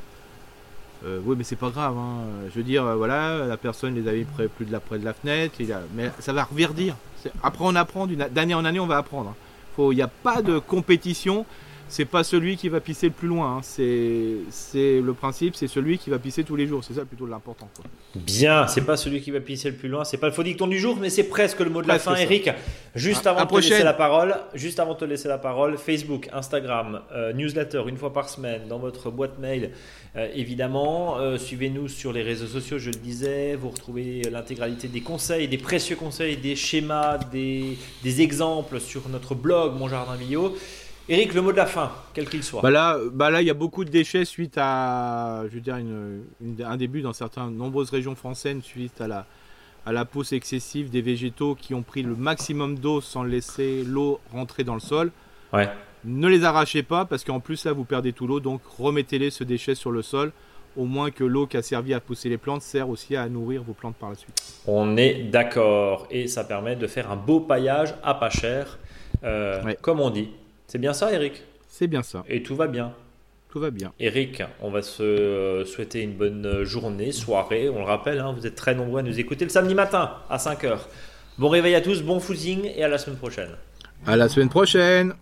[SPEAKER 2] euh, oui mais c'est pas grave hein. je veux dire euh, voilà la personne les avait près plus de la près de la fenêtre mais ça va reverdir après on apprend d'année en année on va apprendre hein. Il n'y a pas de compétition c'est pas celui qui va pisser le plus loin. hein. C'est, le principe, c'est celui qui va pisser tous les jours. C'est ça plutôt l'important.
[SPEAKER 1] Bien, c'est pas celui qui va pisser le plus loin, c'est pas le faux dicton du jour, mais c'est presque le mot de la fin,
[SPEAKER 2] ça.
[SPEAKER 1] Eric. Juste
[SPEAKER 2] À-
[SPEAKER 1] avant de te laisser la parole, juste avant de te laisser la parole, Facebook, Instagram, euh, newsletter une fois par semaine dans votre boîte mail, euh, évidemment. Euh, Suivez-nous sur les réseaux sociaux, je le disais. Vous retrouvez l'intégralité des conseils, des précieux conseils, des schémas, des, des exemples sur notre blog Mon Jardin Bio. Eric, le mot de la fin, quel qu'il soit.
[SPEAKER 2] Bah là, bah là, il y a beaucoup de déchets suite à, je veux dire, une- une- un début dans certaines nombreuses régions françaises suite à la, à la pousse excessive des végétaux qui ont pris le maximum d'eau sans laisser l'eau rentrer dans le sol.
[SPEAKER 1] Ouais.
[SPEAKER 2] Ne les arrachez pas parce qu'en plus là vous perdez tout l'eau, donc remettez-les ce déchet sur le sol. Au moins que l'eau qui a servi à pousser les plantes sert aussi à nourrir vos plantes par la suite.
[SPEAKER 1] On est d'accord. Et ça permet de faire un beau paillage à pas cher, euh,
[SPEAKER 2] Ouais.
[SPEAKER 1] comme on dit. C'est bien ça, Eric?
[SPEAKER 2] C'est bien ça,
[SPEAKER 1] Et tout va bien.
[SPEAKER 2] tout va bien.
[SPEAKER 1] Eric, on va se euh, souhaiter une bonne journée, soirée. On le rappelle, hein, vous êtes très nombreux à nous écouter le samedi matin à 5h. Bon réveil à tous, bon footing et à la semaine prochaine.
[SPEAKER 2] À la semaine prochaine.